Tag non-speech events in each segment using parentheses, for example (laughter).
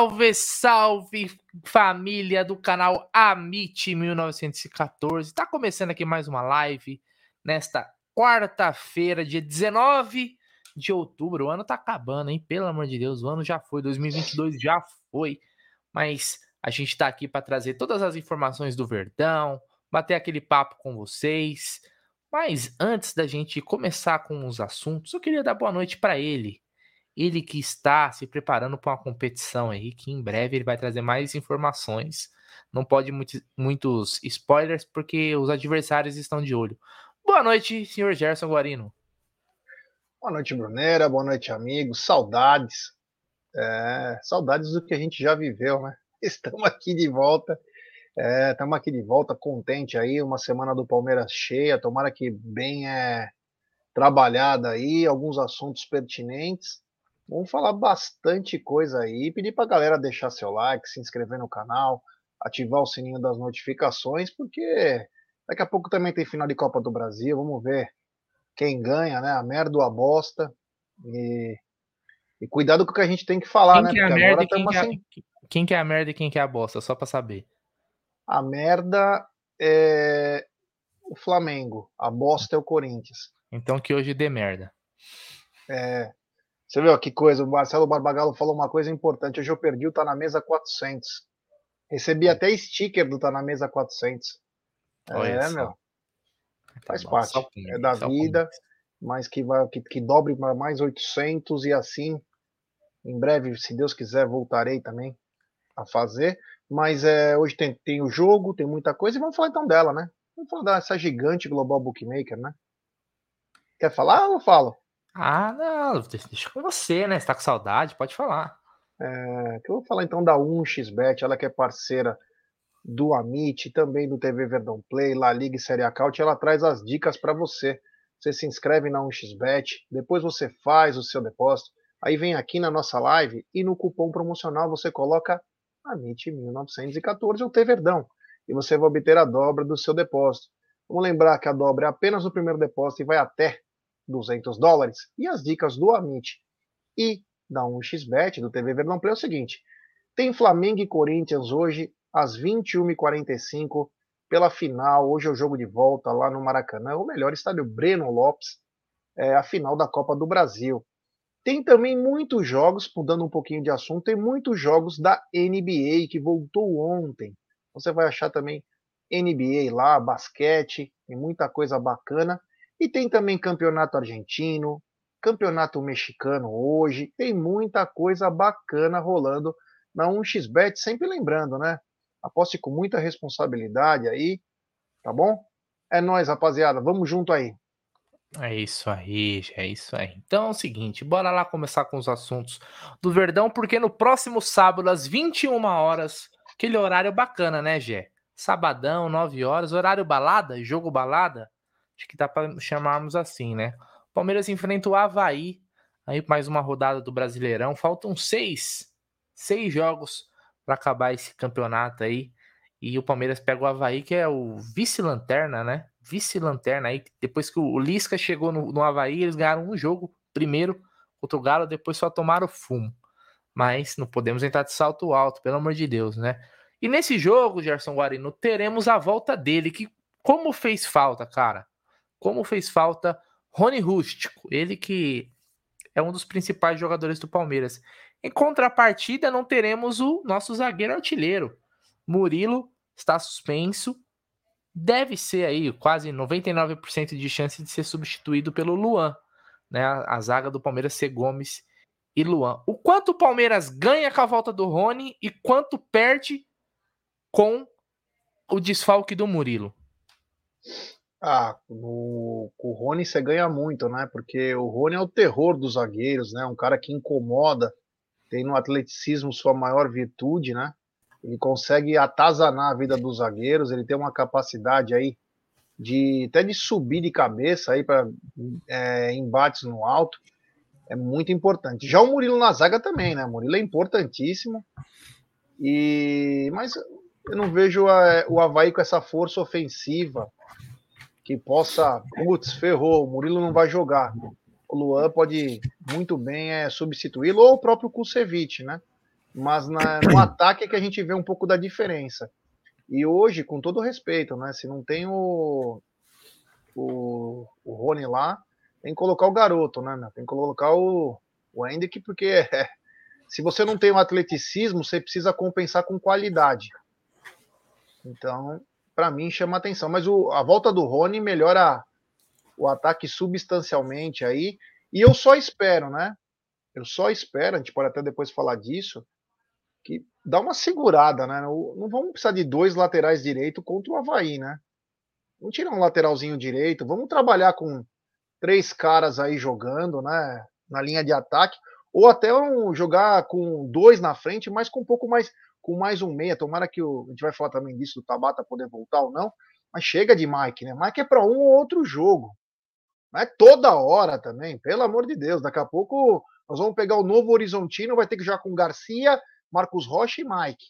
Salve, salve família do canal Amit 1914. Tá começando aqui mais uma live nesta quarta-feira, dia 19 de outubro. O ano tá acabando, hein? Pelo amor de Deus, o ano já foi, 2022 já foi. Mas a gente tá aqui para trazer todas as informações do Verdão, bater aquele papo com vocês. Mas antes da gente começar com os assuntos, eu queria dar boa noite para ele, ele que está se preparando para uma competição aí, que em breve ele vai trazer mais informações. Não pode muito, muitos spoilers, porque os adversários estão de olho. Boa noite, senhor Gerson Guarino. Boa noite, Brunera. Boa noite, amigos. Saudades. É, saudades do que a gente já viveu, né? (laughs) Estamos aqui de volta. Estamos é, aqui de volta, contente aí. Uma semana do Palmeiras cheia. Tomara que bem é, trabalhada aí, alguns assuntos pertinentes. Vamos falar bastante coisa aí. Pedir para a galera deixar seu like, se inscrever no canal, ativar o sininho das notificações, porque daqui a pouco também tem final de Copa do Brasil. Vamos ver quem ganha, né? A merda ou a bosta. E, e cuidado com o que a gente tem que falar, quem né? Que é merda, quem, que é, assim... quem que é a merda e quem que é a bosta, só para saber. A merda é o Flamengo, a bosta é o Corinthians. Então que hoje dê merda. É, você viu que coisa? O Marcelo Barbagallo falou uma coisa importante. Hoje eu perdi o Tá na Mesa 400. Recebi é. até sticker do Tá na Mesa 400. Olha é, só. meu. Tá Faz bom, parte. é da vida, mas que, vai, que, que dobre para mais 800 e assim. Em breve, se Deus quiser, voltarei também a fazer. Mas é, hoje tem, tem o jogo, tem muita coisa e vamos falar então dela, né? Vamos falar dessa gigante Global Bookmaker, né? Quer falar ou eu falo? Ah, não, deixa com você, né? Você tá com saudade, pode falar. É, eu vou falar então da 1xBet, ela que é parceira do Amit, também do TV Verdão Play, La Liga e Série Acaute, ela traz as dicas para você. Você se inscreve na 1xBet, depois você faz o seu depósito, aí vem aqui na nossa live e no cupom promocional você coloca Amit 1914 ou Verdão e você vai obter a dobra do seu depósito. Vamos lembrar que a dobra é apenas o primeiro depósito e vai até 200 dólares. E as dicas do Amit e da 1xBet, do TV Verdão Play, é o seguinte: tem Flamengo e Corinthians hoje às 21h45 pela final. Hoje é o jogo de volta lá no Maracanã, o melhor estádio Breno Lopes, é a final da Copa do Brasil. Tem também muitos jogos, mudando um pouquinho de assunto, tem muitos jogos da NBA que voltou ontem. Você vai achar também NBA lá, basquete, tem muita coisa bacana. E tem também campeonato argentino, campeonato mexicano hoje, tem muita coisa bacana rolando na 1xBet, sempre lembrando, né? Aposte com muita responsabilidade aí, tá bom? É nós, rapaziada, vamos junto aí. É isso aí, é isso aí. Então é o seguinte, bora lá começar com os assuntos do Verdão, porque no próximo sábado, às 21 horas, aquele horário bacana, né, Gé? Sabadão, 9 horas, horário balada, jogo balada, Acho que dá para chamarmos assim, né? Palmeiras enfrenta o Havaí. Aí mais uma rodada do Brasileirão. Faltam seis, seis jogos para acabar esse campeonato aí. E o Palmeiras pega o Havaí, que é o vice-lanterna, né? Vice-lanterna aí. Depois que o Lisca chegou no, no Havaí, eles ganharam um jogo primeiro contra o Galo, depois só tomaram fumo. Mas não podemos entrar de salto alto, pelo amor de Deus, né? E nesse jogo, Gerson Guarino, teremos a volta dele, que como fez falta, cara como fez falta Rony Rústico, ele que é um dos principais jogadores do Palmeiras. Em contrapartida, não teremos o nosso zagueiro artilheiro. Murilo está suspenso. Deve ser aí quase 99% de chance de ser substituído pelo Luan. Né? A zaga do Palmeiras ser Gomes e Luan. O quanto o Palmeiras ganha com a volta do Rony e quanto perde com o desfalque do Murilo? Ah, no, com o Rony você ganha muito, né? Porque o Rony é o terror dos zagueiros, né? Um cara que incomoda, tem no atleticismo sua maior virtude, né? Ele consegue atazanar a vida dos zagueiros, ele tem uma capacidade aí de até de subir de cabeça aí para é, embates no alto. É muito importante. Já o Murilo na zaga também, né? O Murilo é importantíssimo. E mas eu não vejo a, o Havaí com essa força ofensiva que possa, putz, ferrou, o Murilo não vai jogar. O Luan pode muito bem é, substituí-lo, ou o próprio Kusevich, né? mas na, no (clears throat) ataque é que a gente vê um pouco da diferença. E hoje, com todo respeito, né? Se não tem o, o, o Rony lá, tem que colocar o garoto, né? Tem que colocar o, o Hendrick, porque (laughs) é, se você não tem o um atleticismo, você precisa compensar com qualidade. Então, para mim, chama atenção. Mas o, a volta do Rony melhora o ataque substancialmente aí. E eu só espero, né? Eu só espero, a gente pode até depois falar disso, que dá uma segurada, né? Não vamos precisar de dois laterais direito contra o Havaí, né? Vamos tirar um lateralzinho direito, vamos trabalhar com três caras aí jogando, né? Na linha de ataque, ou até um, jogar com dois na frente, mas com um pouco mais, com mais um meia. Tomara que o, a gente vai falar também disso do Tabata poder voltar ou não, mas chega de Mike, né? Mike é para um ou outro jogo. Não é toda hora também, pelo amor de Deus. Daqui a pouco nós vamos pegar o novo Horizontino, vai ter que jogar com Garcia, Marcos Rocha e Mike.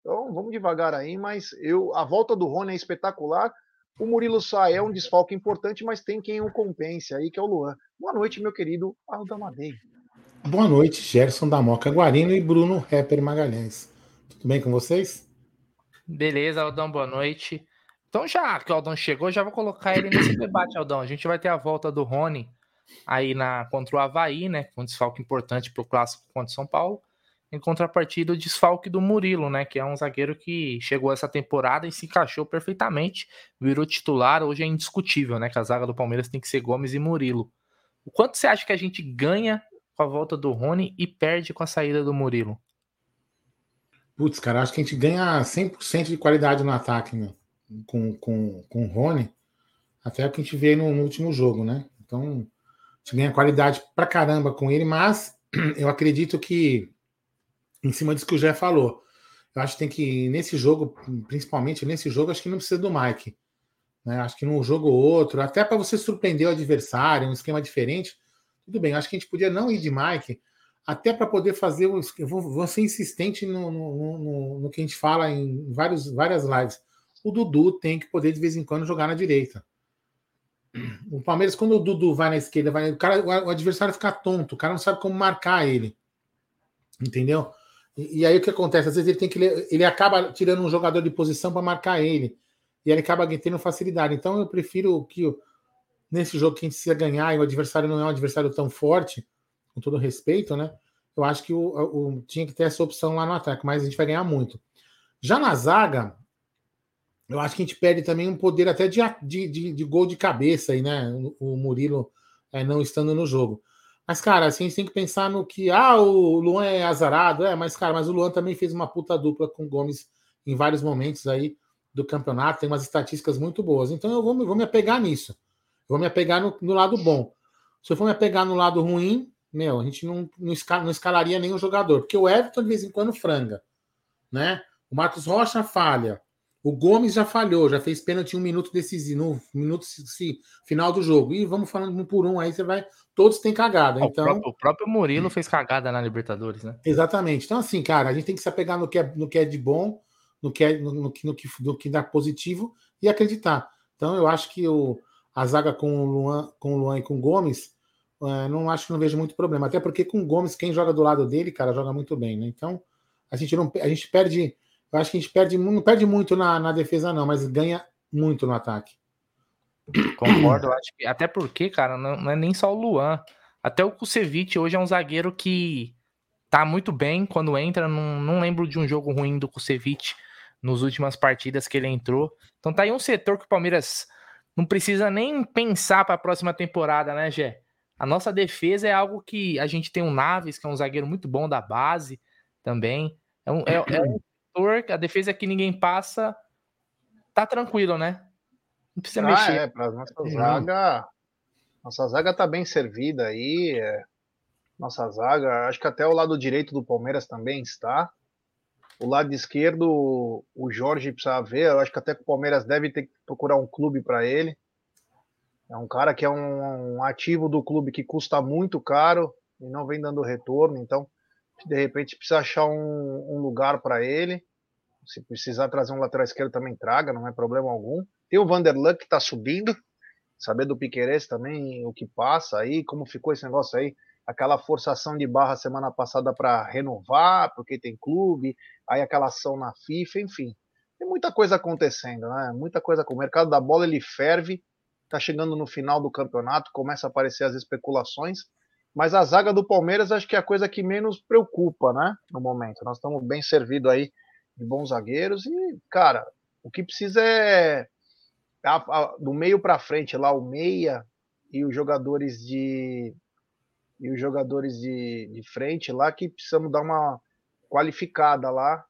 Então vamos devagar aí, mas eu a volta do Rony é espetacular. O Murilo sai é um desfalque importante, mas tem quem o compense aí, que é o Luan. Boa noite, meu querido Aldamadei. Boa noite, Gerson da Moca Guarino e Bruno Rapper Magalhães. Tudo bem com vocês? Beleza, Aldão, boa noite. Então, já que o Aldão chegou, já vou colocar ele nesse (coughs) debate, Aldão. A gente vai ter a volta do Rony aí na, contra o Havaí, né? Um desfalque importante para o clássico contra o São Paulo. Em contrapartida, o desfalque do Murilo, né? Que é um zagueiro que chegou essa temporada e se encaixou perfeitamente, virou titular. Hoje é indiscutível, né? Que a zaga do Palmeiras tem que ser Gomes e Murilo. O quanto você acha que a gente ganha com a volta do Rony e perde com a saída do Murilo? Putz, cara, acho que a gente ganha 100% de qualidade no ataque, né? com, com, com o Rony, até o que a gente vê no, no, último jogo, né? Então, a gente ganha qualidade pra caramba com ele, mas (clears throat) eu acredito que, em cima disso que o Jé falou, eu acho que tem que, nesse jogo, principalmente nesse jogo, acho que não precisa do Mike. Né? Acho que num jogo ou outro, até para você surpreender o adversário, um esquema diferente, tudo bem. Acho que a gente podia não ir de Mike, até para poder fazer. Eu vou, vou ser insistente no, no, no, no, que a gente fala em vários, várias lives o Dudu tem que poder de vez em quando jogar na direita. O Palmeiras, quando o Dudu vai na esquerda, vai, o, cara, o adversário fica tonto, o cara não sabe como marcar ele. Entendeu? E, e aí o que acontece? Às vezes ele tem que. Ele acaba tirando um jogador de posição para marcar ele. E ele acaba tendo facilidade. Então eu prefiro que nesse jogo que a gente precisa ganhar e o adversário não é um adversário tão forte, com todo respeito, né? Eu acho que o, o, tinha que ter essa opção lá no ataque, mas a gente vai ganhar muito. Já na zaga, eu acho que a gente perde também um poder até de, de, de, de gol de cabeça aí, né? O, Murilo é, não estando no jogo. Mas, cara, assim, a gente tem que pensar no que. Ah, o Luan é azarado. É, mas, cara, mas o Luan também fez uma puta dupla com o Gomes em vários momentos aí do campeonato. Tem umas estatísticas muito boas. Então eu vou, vou me apegar nisso. Eu vou me apegar no, no, lado bom. Se eu for me apegar no lado ruim, meu, a gente não, não, escal, não escalaria nenhum jogador. Porque o Everton, de vez em quando, franga. Né? O Marcos Rocha falha. O Gomes já falhou, já fez pênalti um minuto decisivo, no minuto se, final do jogo. E vamos falando um por um, aí você vai. Todos têm cagada. Então... O próprio, o, próprio, Murilo fez cagada na Libertadores, né? Exatamente. Então, assim, cara, a gente tem que se apegar no que é, no que é de bom, no que, é, no, no, no, que, no que dá positivo e acreditar. Então, eu acho que o, a zaga com o Luan, com o Luan e com o Gomes, é, não acho que não vejo muito problema. Até porque com o Gomes, quem joga do lado dele, cara, joga muito bem, né? Então, a gente não a gente perde eu acho que a gente perde, não perde muito na, na defesa, não, mas ganha muito no ataque. Concordo, acho que. Até porque, cara, não, não, é nem só o Luan. Até o Kusevich hoje é um zagueiro que tá muito bem quando entra. Não, não lembro de um jogo ruim do Kusevich nos últimas partidas que ele entrou. Então tá aí um setor que o Palmeiras não precisa nem pensar para a próxima temporada, né, Gé? A nossa defesa é algo que a gente tem um Naves, que é um zagueiro muito bom da base também. É um, é, é um (clears throat) setor, a defesa que ninguém passa, tá tranquilo, né? Não precisa ah, mexer. É, para nossa zaga, nossa zaga tá bem servida aí. É, nossa zaga, acho que até o lado direito do Palmeiras também está. O lado esquerdo, o Jorge precisa ver. Eu acho que até que o Palmeiras deve ter que procurar um clube para ele. É um cara que é um, um, ativo do clube que custa muito caro e não vem dando retorno. Então, de repente precisa achar um, um lugar para ele. Se precisar trazer um lateral esquerdo também traga, não é problema algum. Tem o Vanderlan que está subindo. Saber do Piqueires também o que passa aí, como ficou esse negócio aí. Aquela forçação de barra semana passada para renovar, porque tem clube, aí aquela ação na FIFA, enfim. Tem muita coisa acontecendo, né? Muita coisa com o mercado da bola, ele ferve, tá chegando no final do campeonato, começa a aparecer as especulações, mas a zaga do Palmeiras acho que é a coisa que menos preocupa, né? No momento. Nós estamos bem servidos aí de bons zagueiros e, cara, o que precisa é do meio para frente lá o meia e os jogadores de e os jogadores de, de frente lá que precisamos dar uma qualificada lá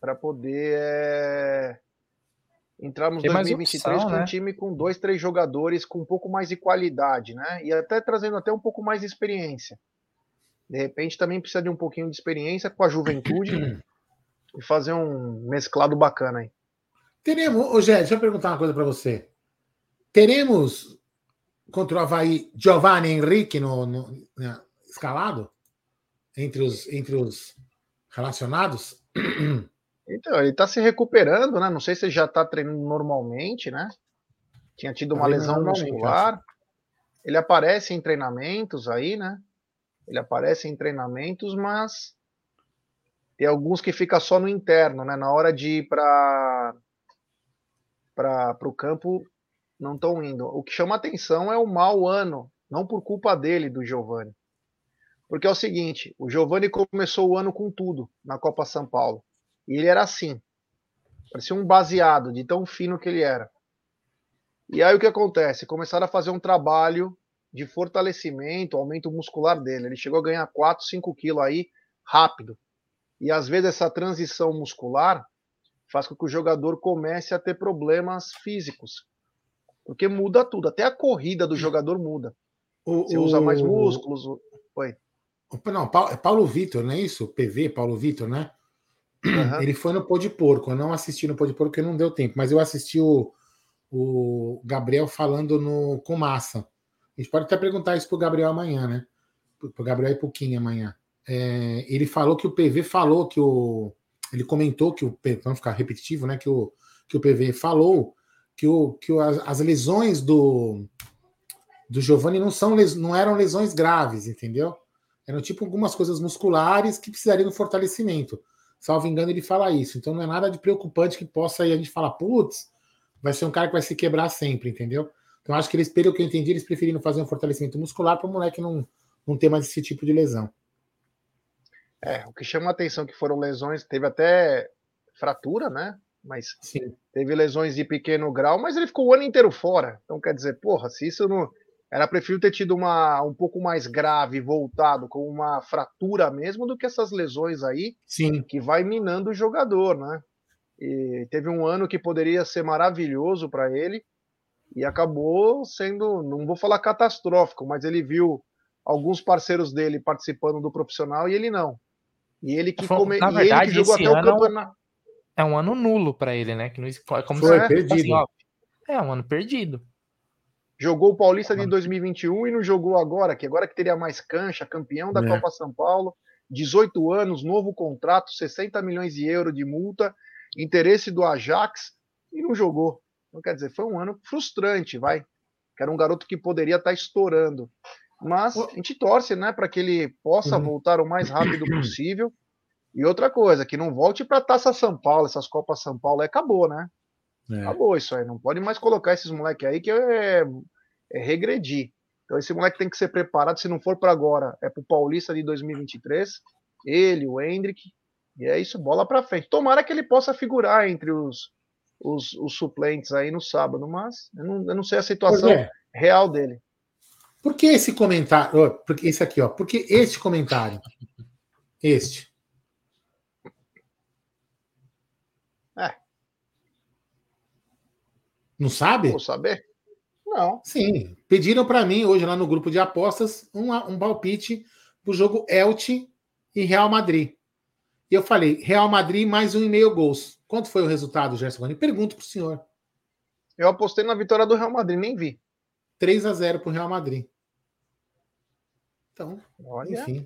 para poder é, entrarmos em 2023 opção, com né? um time com dois, três jogadores com um pouco mais de qualidade, né? E até trazendo até um pouco mais de experiência. De repente também precisa de um pouquinho de experiência com a juventude (clears throat) e fazer um mesclado bacana aí. Teremos, ô Gé, deixa eu perguntar uma coisa para você. Teremos contra o Havaí Giovanni Henrique no, no né, escalado? Entre os, entre os relacionados? Então, ele está se recuperando, né? Não sei se já está treinando normalmente, né? Tinha tido uma lesão muscular. Ele aparece em treinamentos aí, né? Ele aparece em treinamentos, mas tem alguns que fica só no interno, né? Na hora de ir para para o campo, não estão indo. O que chama atenção é o mau ano, não por culpa dele, do Giovani. Porque é o seguinte, o Giovani começou o ano com tudo na Copa São Paulo. E ele era assim. Parecia um baseado de tão fino que ele era. E aí o que acontece? Começaram a fazer um trabalho de fortalecimento, aumento muscular dele. Ele chegou a ganhar 4, 5 quilos aí rápido. E às vezes essa transição muscular faz com que o jogador comece a ter problemas físicos. Porque muda tudo, até a corrida do jogador muda. O, Você usa mais músculos. Oi. Não, é Paulo Vitor, não é isso? PV, Paulo Vitor, né? Uhum. Ele foi no Pô de Porco. Eu não assisti no Pô de Porco porque não deu tempo, mas eu assisti o, o Gabriel falando no, com massa. A gente pode até perguntar isso pro Gabriel amanhã, né? Pro Gabriel e pro Kim amanhã. É, ele falou que o PV falou que o. Ele comentou que o. Vamos ficar repetitivo, né? Que o, que o PV falou que, o, que o, as, lesões do, do Giovanni não, são, não eram lesões graves, entendeu? Eram tipo algumas coisas musculares que precisariam de fortalecimento. Salvo engano, ele fala isso. Então não é nada de preocupante que possa aí a gente falar, putz, vai ser um cara que vai se quebrar sempre, entendeu? Então acho que eles, pelo que eu entendi, eles preferiram fazer um fortalecimento muscular para o moleque não, não ter mais esse tipo de lesão. É, o que chama a atenção que foram lesões, teve até fratura, né? Mas Sim. Teve lesões de pequeno grau, mas ele ficou o ano inteiro fora. Então quer dizer, porra, se isso não era prefiro ter tido uma um pouco mais grave, voltado com uma fratura mesmo, do que essas lesões aí, Sim. que vai minando o jogador, né? E teve um ano que poderia ser maravilhoso para ele e acabou sendo, não vou falar catastrófico, mas ele viu alguns parceiros dele participando do profissional e ele não. E ele que, come... Verdade, ele que jogou até o campeonato. É um ano nulo para ele, né? Que não é como Foi, se... perdido. É um ano perdido. Jogou o Paulista de 2021 e não jogou agora, que agora que teria mais cancha, campeão da é. Copa São Paulo, 18 anos, novo contrato, 60 milhões de euros de multa, interesse do Ajax e não jogou. Então, quer dizer, foi um ano frustrante, vai. Que era um garoto que poderia estar tá estourando. Mas a gente torce, né, para que ele possa uhum. voltar o mais rápido possível. E outra coisa, que não volte para a Taça São Paulo, essas Copas São Paulo, acabou, né? É. Acabou isso aí. Não pode mais colocar esses moleques aí que é, é regredir. Então esse moleque tem que ser preparado. Se não for para agora, é para o Paulista de 2023. Ele, o Hendrick. E é isso, bola para frente. Tomara que ele possa figurar entre os, os, os suplentes aí no sábado, mas eu não, eu não sei a situação é. real dele. Por que esse comentário? Porque esse aqui, ó. Por que este comentário? Este. Não sabe? Vou saber. Não. Sim. Pediram para mim hoje lá no grupo de apostas um, um palpite pro jogo Elche e Real Madrid. E eu falei, Real Madrid mais um e meio gols. Quanto foi o resultado, Gerson Rony? Pergunto pro senhor. Eu apostei na vitória do Real Madrid, nem vi. 3 a 0 pro Real Madrid. Então, Olha. enfim.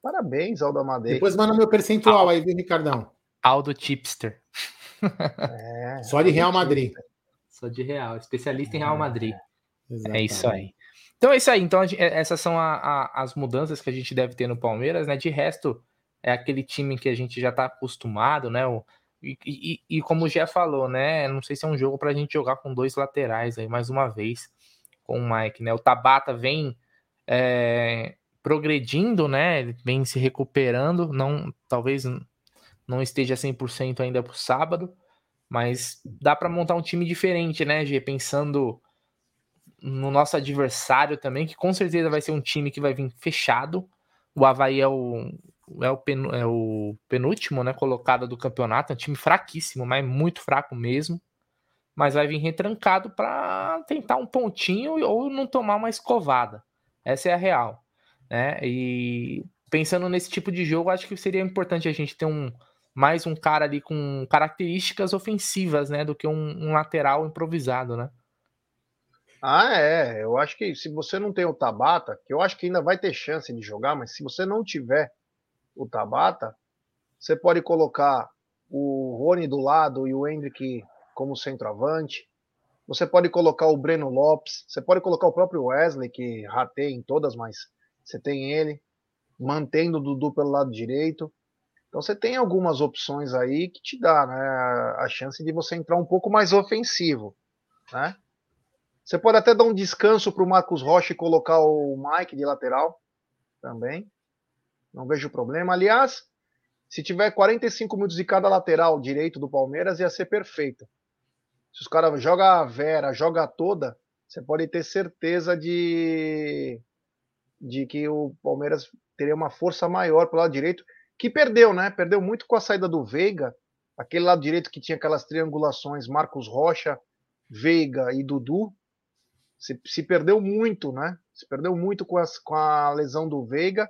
Parabéns, Aldo Amadei. Depois manda meu percentual aí, viu, Ricardão? Aldo Tipster. É, Só de Real Madrid. De Real, especialista em Real Madrid. É, é isso aí. Então é isso aí. Então é, essas são a, a, as mudanças que a gente deve ter no Palmeiras, né? De resto, é aquele time que a gente já tá acostumado, né? O, e, e, e, como o Gé falou, né? Não sei se é um jogo pra gente jogar com dois laterais aí, mais uma vez, com o Mike, né? O Tabata vem é, progredindo, né? Ele vem se recuperando, não, talvez não esteja 100% ainda pro sábado, mas dá para montar um time diferente, né, Gê? Pensando no nosso adversário também, que com certeza vai ser um time que vai vir fechado. O Havaí é o, é o, pen, é o penúltimo, né, colocado do campeonato, é um time fraquíssimo, mas muito fraco mesmo. Mas vai vir retrancado para tentar um pontinho ou não tomar uma escovada. Essa é a real, né? E pensando nesse tipo de jogo, acho que seria importante a gente ter um mais um cara ali com características ofensivas, né, do que um, um lateral improvisado, né? Ah, é. Eu acho que se você não tem o Tabata, que eu acho que ainda vai ter chance de jogar, mas se você não tiver o Tabata, você pode colocar o Rony do lado e o Hendrick como centroavante. Você pode colocar o Breno Lopes, você pode colocar o próprio Wesley, que rateia em todas, mas você tem ele, mantendo o Dudu pelo lado direito. Então você tem algumas opções aí que te dá né, a chance de você entrar um pouco mais ofensivo. Né? Você pode até dar um descanso para o Marcos Rocha e colocar o Mike de lateral também. Não vejo problema. Aliás, se tiver 45 minutos de cada lateral direito do Palmeiras, ia ser perfeito. Se os caras jogam a Vera, joga toda, você pode ter certeza de, de que o Palmeiras teria uma força maior pelo lado direito, que perdeu, né? Perdeu muito com a saída do Veiga, aquele lado direito que tinha aquelas triangulações Marcos Rocha, Veiga e Dudu, se, se perdeu muito, né? Se perdeu muito com, as, com a lesão do Veiga.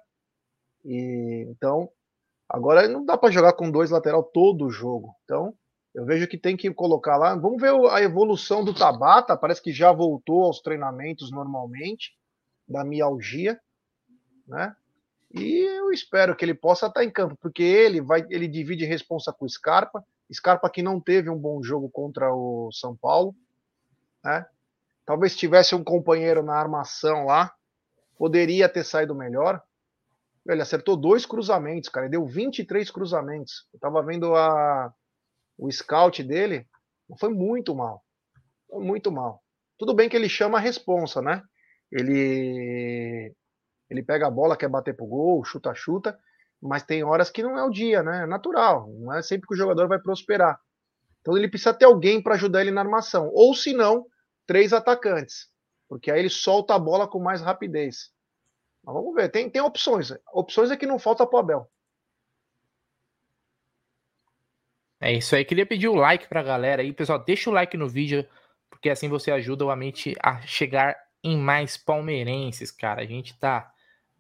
E então agora não dá para jogar com dois lateral todo o jogo. Então eu vejo que tem que colocar lá. Vamos ver a evolução do Tabata. Parece que já voltou aos treinamentos normalmente da mialgia, né? E eu espero que ele possa estar em campo, porque ele vai, ele divide responsa com o Scarpa. Scarpa que não teve um bom jogo contra o São Paulo, né? Talvez tivesse um companheiro na armação lá, poderia ter saído melhor. Ele acertou dois cruzamentos, cara. Ele deu 23 cruzamentos. Eu tava vendo a, o scout dele. Foi muito mal. Foi muito mal. Tudo bem que ele chama a responsa, né? Ele ele pega a bola, quer bater pro gol, chuta, chuta, mas tem horas que não é o dia, né? É natural. Não é sempre que o jogador vai prosperar. Então ele precisa ter alguém para ajudar ele na armação. Ou se não, três atacantes, porque aí ele solta a bola com mais rapidez. Mas vamos ver, tem, tem opções. Opções é que não falta para o Abel. É isso aí. Queria pedir o like para a galera aí, pessoal. Deixa o like no vídeo, porque assim você ajuda o Amit a chegar em mais palmeirenses, cara. A gente tá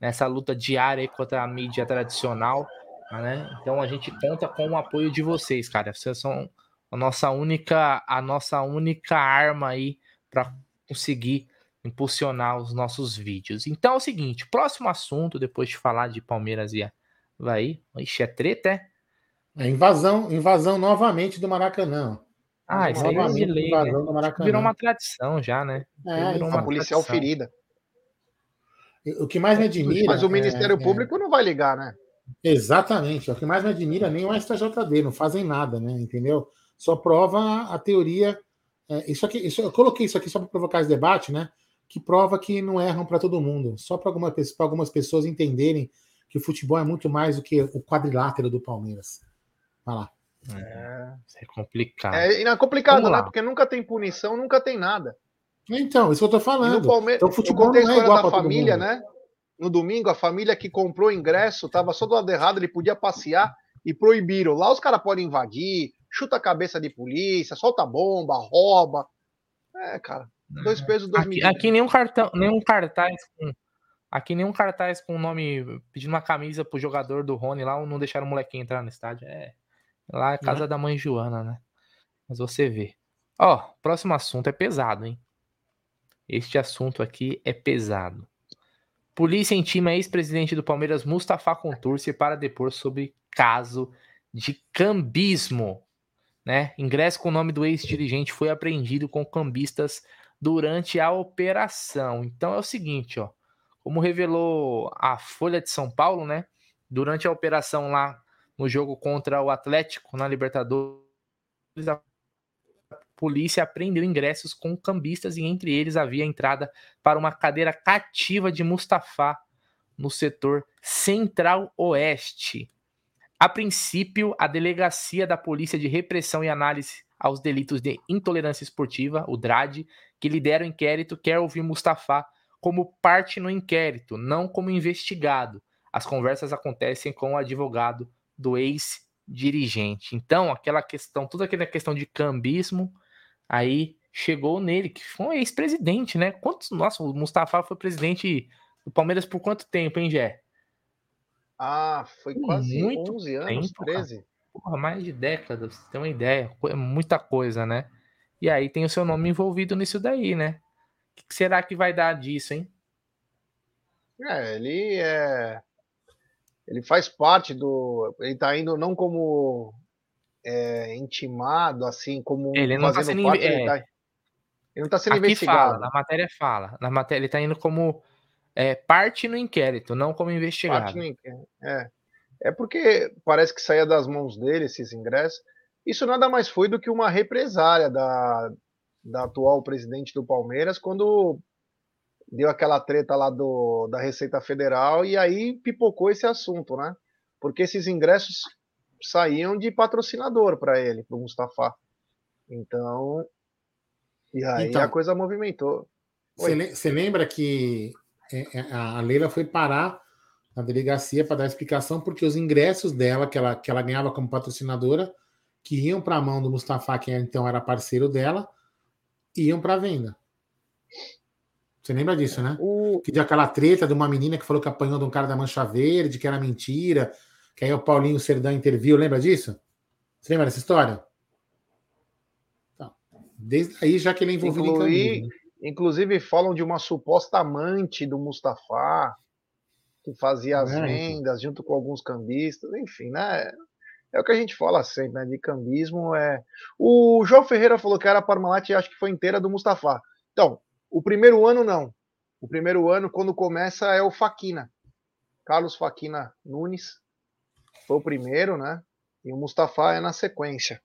nessa luta diária contra a mídia tradicional, né? Então a gente conta com o apoio de vocês, cara. Vocês são a nossa única, a nossa única arma aí para conseguir impulsionar os nossos vídeos. Então é o seguinte, próximo assunto, depois de falar de Palmeiras e vai, ixi, é treta, é? É invasão, invasão novamente do Maracanã. Ah, isso aí é de lei, né? Virou uma tradição já, né? É, virou uma policial tradição. ferida. O que mais me admira. Mas o Ministério é, Público é... não vai ligar, né? Exatamente. O que mais me admira nem o STJD, não fazem nada, né? Entendeu? Só prova a teoria é, isso aqui, isso, eu coloquei isso aqui só para provocar esse debate, né? Que prova que não erram para todo mundo, só para alguma, algumas pessoas entenderem que o futebol é muito mais do que o quadrilátero do Palmeiras. Vai lá. É, é complicado. É, é complicado, né? Porque nunca tem punição, nunca tem nada. Então, isso que eu tô falando. no Palmeiras, então, o futebol não é igual da família, né? No domingo, a família que comprou ingresso estava só do lado errado, ele podia passear e proibiram. Lá os caras podem invadir, chuta a cabeça de polícia, solta bomba, rouba. É, cara, dois é. pesos, dois aqui, aqui nenhum cartão, nenhum cartaz com aqui nenhum cartaz com o nome pedindo uma camisa pro jogador do Rony lá, não deixaram o molequinho entrar no estádio. É, lá é casa uhum. da mãe Joana, né? Mas você vê. Ó, próximo assunto é pesado, hein? Este assunto aqui é pesado. Polícia intima ex-presidente do Palmeiras Mustafa Contursi para depor sobre caso de cambismo né? Ingresso com o nome do ex-dirigente foi apreendido com cambistas durante a operação. Então é o seguinte, ó, como revelou a Folha de São Paulo, né? Durante a operação lá no jogo contra o Atlético na Libertadores, polícia apreendeu ingressos com cambistas e entre eles havia entrada para uma cadeira cativa de Mustafa no setor Central Oeste. A princípio, a Delegacia da Polícia de Repressão e Análise aos Delitos de Intolerância Esportiva, o DRAD, que lidera o inquérito, quer ouvir Mustafa como parte no inquérito, não como investigado. As conversas acontecem com o advogado do ex-dirigente. Então, aquela questão, toda aquela questão de cambismo, aí chegou nele, que foi um ex-presidente, né? Quantos, nossa, o Mustafa foi presidente do Palmeiras por quanto tempo, hein, Gé? Ah, foi quase Muito 11 anos, tempo, 13. Porra, mais de décadas, você tem uma ideia, é muita coisa, né? E aí tem o seu nome envolvido nisso daí, né? O que será que vai dar disso, hein? É, ele é. Ele faz parte do. Ele tá indo não como é, intimado, assim, como. Ele não tá sendo. Parte, é... ele, tá... ele, não tá sendo Aqui investigado. Fala, na matéria fala. Na matéria, ele tá indo como é, parte no inquérito, não como investigado. Parte no inquérito, é. É porque parece que saía das mãos dele esses ingressos. Isso nada mais foi do que uma represária da, da atual presidente do Palmeiras quando deu aquela treta lá do, da Receita Federal e aí pipocou esse assunto, né? Porque esses ingressos saíam de patrocinador para ele, para o Mustafa. Então, e aí então, a coisa movimentou. Você lembra que é, é, a Leila foi parar na delegacia para dar explicação porque os ingressos dela, que ela, que ela ganhava como patrocinadora, que iam para a mão do Mustafa, que então era parceiro dela, iam para venda. Você lembra disso, né? O... Que de aquela treta de uma menina que falou que apanhou de um cara da Mancha Verde, que era mentira, que aí o Paulinho Serdão interviu, lembra disso? Você lembra dessa história? Então, desde aí, já que ele é envolvido Inclui... em caminho, né? Inclusive falam de uma suposta amante do Mustafa, que fazia as é. vendas junto com alguns cambistas, enfim, né? É o que a gente fala sempre, né? De cambismo é. O João Ferreira falou que era a Parmalat e acho que foi inteira do Mustafa. Então, o primeiro ano não. O primeiro ano, quando começa, é o Faquina. Carlos Faquina Nunes foi o primeiro, né? E o Mustafa é na sequência.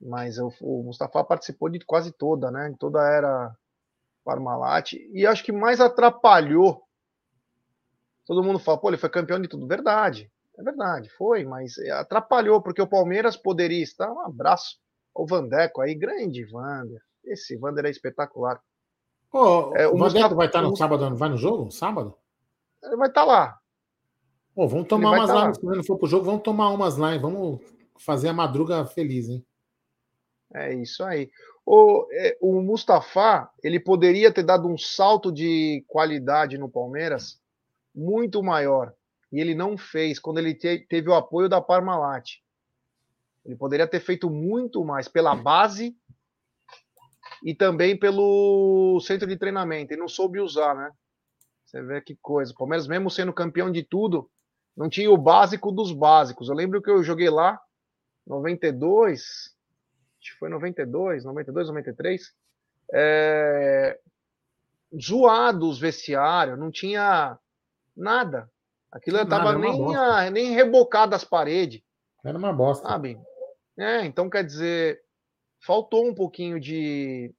Mas o, o Mustafa participou de quase toda, né? De toda a era Parmalat. E acho que mais atrapalhou. Todo mundo fala, pô, ele foi campeão de tudo. Verdade. É verdade, foi, mas atrapalhou, porque o Palmeiras poderia estar. Um abraço ao Vandeco aí, grande Vander. Esse Vander é espetacular. É, o Vandeco vai estar no sábado, vai no jogo? Sábado? Ele vai estar lá. Oh, vamos tomar umas lá, se não for pro jogo, vamos tomar umas lá e vamos fazer a madruga feliz, hein? É isso aí. O, é, o Mustafa, ele poderia ter dado um salto de qualidade no Palmeiras muito maior e ele não fez quando ele te, teve o apoio da Parmalat. Ele poderia ter feito muito mais pela base e também pelo centro de treinamento. E não soube usar, né? Você vê que coisa. O Palmeiras, mesmo sendo campeão de tudo, não tinha o básico dos básicos. Eu lembro que eu joguei lá, 92, acho que foi 92, 92, 93. É, zoado os vestiários, não tinha nada. Aquilo não tava nem, a, nem rebocado as paredes. Era uma bosta. Sabe? É, então quer dizer, faltou um pouquinho de.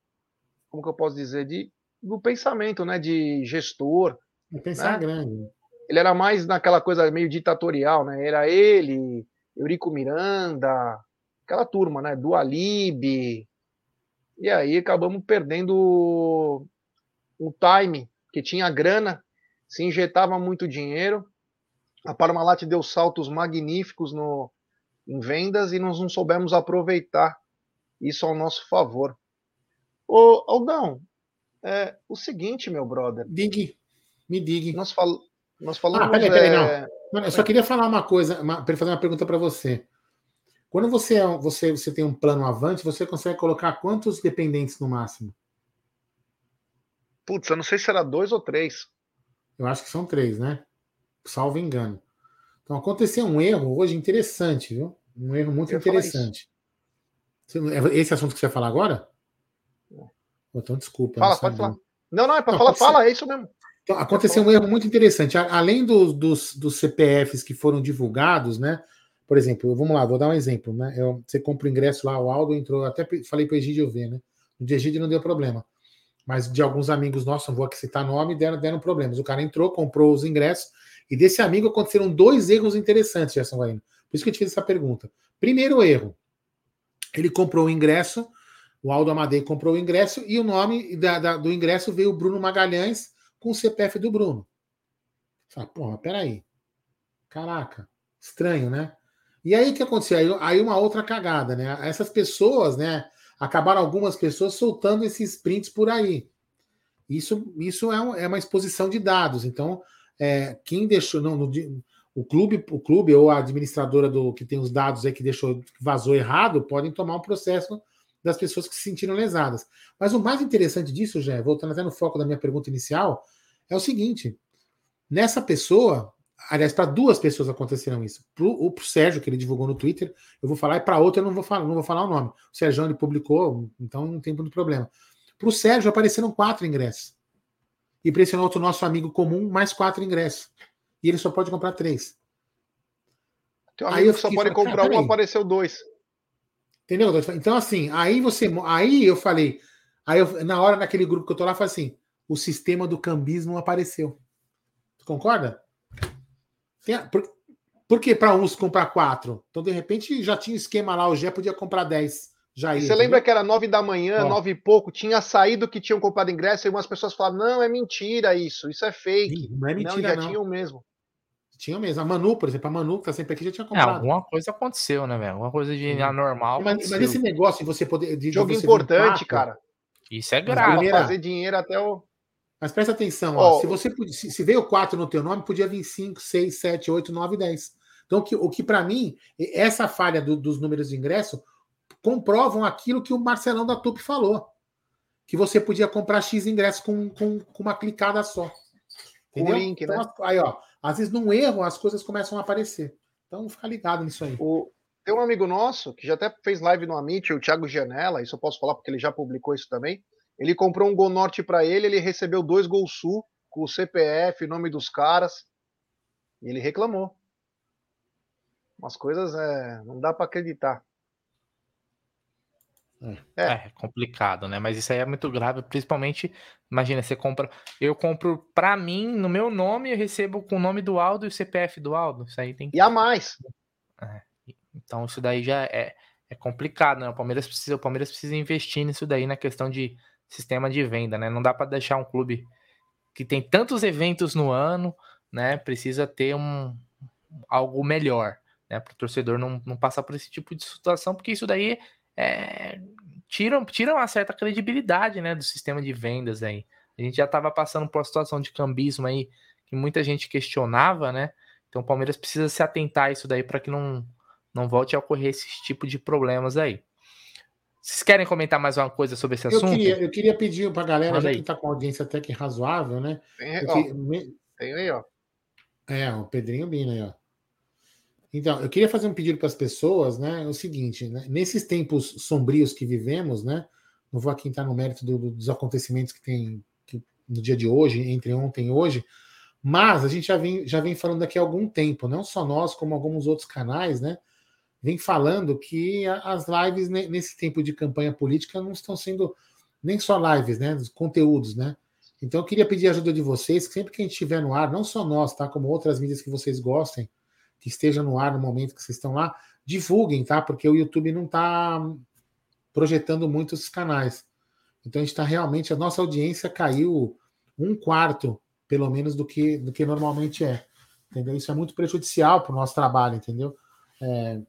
Como que eu posso dizer? De, do pensamento, né? De gestor. É pensar né? grande. Ele era mais naquela coisa meio ditatorial, né? Era ele, Eurico Miranda, aquela turma, né? Do Alibe. E aí acabamos perdendo o time, que tinha grana, se injetava muito dinheiro a Parmalat deu saltos magníficos no, em vendas e nós não soubemos aproveitar isso ao nosso favor. Ô, Aldão, é o seguinte, meu brother. Digue, me diga. Nós, fal, nós falamos. Ah, peraí, peraí, é... não. Eu só queria falar uma coisa, para fazer uma pergunta para você. Quando você, é você, você tem um plano avante, você consegue colocar quantos dependentes no máximo? Putz, eu não sei se era dois ou três. Eu acho que são três, né? salvo engano. Então aconteceu um erro hoje interessante, viu? Um erro muito interessante. É esse assunto que você vai falar agora? Então, desculpa. Fala, pode falar. Não, não, é para falar, fala, é isso mesmo. Então, aconteceu um erro muito interessante. Além dos, dos, dos, CPFs que foram divulgados, né? Por exemplo, vamos lá, vou dar um exemplo, né? Eu, você compra o ingresso lá, o Aldo entrou, até falei para o Egídio ver, né? De Egídio não deu problema. Mas de alguns amigos nossos, não vou aqui citar nome, deram, deram problemas. O cara entrou, comprou os ingressos, e desse amigo aconteceram dois erros interessantes, Gerson Guarino. Por isso que eu te fiz essa pergunta. Primeiro erro, ele comprou o ingresso, o Aldo Amadei comprou o ingresso, e o nome da, da, do ingresso veio Bruno Magalhães com o CPF do Bruno. Fala, porra, peraí. Caraca, estranho, né? E aí o que aconteceu? Aí, aí uma outra cagada, né? Essas pessoas, né? Acabaram algumas pessoas soltando esses prints por aí. Isso, isso é, um, é uma exposição de dados. Então, é, quem deixou. Não, no, o clube, o clube ou a administradora do que tem os dados aí que deixou vazou errado, podem tomar um processo das pessoas que se sentiram lesadas. Mas o mais interessante disso, já voltando até no foco da minha pergunta inicial, é o seguinte: nessa pessoa, aliás, para duas pessoas aconteceram isso. Para o Sérgio, que ele divulgou no Twitter, eu vou falar, e para outra eu não vou falar, não vou falar o nome. O Sérgio ele publicou, então não tem muito problema. Para o Sérgio apareceram quatro ingressos. E para esse outro nosso amigo comum, mais quatro ingressos e ele só pode comprar três. Teu amigo aí eu só pode comprar um, apareceu dois. Entendeu? Então, assim, aí você. Aí eu falei. Aí eu, na hora naquele grupo que eu tô lá, eu falei assim: o sistema do cambismo apareceu. Tu concorda? Tem, por, por que para uns comprar quatro? Então, de repente, já tinha esquema lá, o Gé podia comprar dez. Já ia, você lembra que era nove da manhã, Ó. nove e pouco, tinha saído que tinham comprado ingresso e umas pessoas falaram: não, é mentira isso, isso é fake. Não é mentira, não. Já não. tinham mesmo. Tinha mesmo. A Manu, por exemplo, a Manu, que tá sempre aqui, já tinha é, comprado. É, alguma coisa aconteceu, né, velho? Alguma coisa de anormal. Mas, mas, esse negócio de você poder. De Jogo você importante, cara. Isso é grave. Primeira... fazer dinheiro até o. Mas presta atenção, ó, oh. se você se, se veio 4 no teu nome, podia vir 5, 6, 7, 8, 9, 10. Então, o que, o que para mim, essa falha do, dos números de ingresso comprovam aquilo que o Marcelão da Tupi falou. Que você podia comprar X ingressos com, com, com uma clicada só. Entendeu? O link, então, né? Aí, ó, às vezes num erro as coisas começam a aparecer. Então fica ligado nisso aí. O... Tem um amigo nosso que já até fez live no Amit, o Thiago Janela, isso eu posso falar porque ele já publicou isso também. Ele comprou um Gol Norte para ele, ele recebeu dois Gol Sul com o CPF, nome dos caras, e ele reclamou. Umas coisas é, não dá para acreditar. É. é. é. complicado, né? Mas isso aí é muito grave, principalmente, imagina, você compra, eu compro para mim, no meu nome, eu recebo com o nome do Aldo e o CPF do Aldo, isso aí tem E a mais. É. Então isso daí já é, é complicado, né? O Palmeiras precisa, o Palmeiras precisa investir nisso daí na questão de sistema de venda, né? Não dá para deixar um clube que tem tantos eventos no ano, né? Precisa ter um algo melhor, né? Para o torcedor não, não passar por esse tipo de situação, porque isso daí é, tiram, tiram uma certa credibilidade né, do sistema de vendas aí. A gente já estava passando por uma situação de cambismo aí que muita gente questionava, né? Então o Palmeiras precisa se atentar a isso daí para que não, não volte a ocorrer esse tipo de problemas aí. Vocês querem comentar mais uma coisa sobre esse eu assunto? Queria, eu queria pedir para a galera, Manda já aí. que está com audiência até que razoável, né? Tem, ó, me... tem aí, ó. É, o Pedrinho Bina aí, ó. Então, eu queria fazer um pedido para as pessoas, né? É o seguinte, né? nesses tempos sombrios que vivemos, né? Não vou aqui entrar no mérito do, do, dos acontecimentos que tem que, no dia de hoje, entre ontem e hoje, mas a gente já vem, já vem falando aqui há algum tempo, não só nós, como alguns outros canais, né? Vem falando que as lives nesse tempo de campanha política não estão sendo nem só lives, né? Conteúdos, né? Então eu queria pedir a ajuda de vocês, sempre que a gente estiver no ar, não só nós, tá? Como outras mídias que vocês gostem, que esteja no ar no momento que vocês estão lá, divulguem, tá? Porque o YouTube não está projetando muito esses canais. Então a gente está realmente, a nossa audiência caiu um quarto, pelo menos, do que, do que normalmente é. Entendeu? Isso é muito prejudicial para o nosso trabalho, entendeu? É,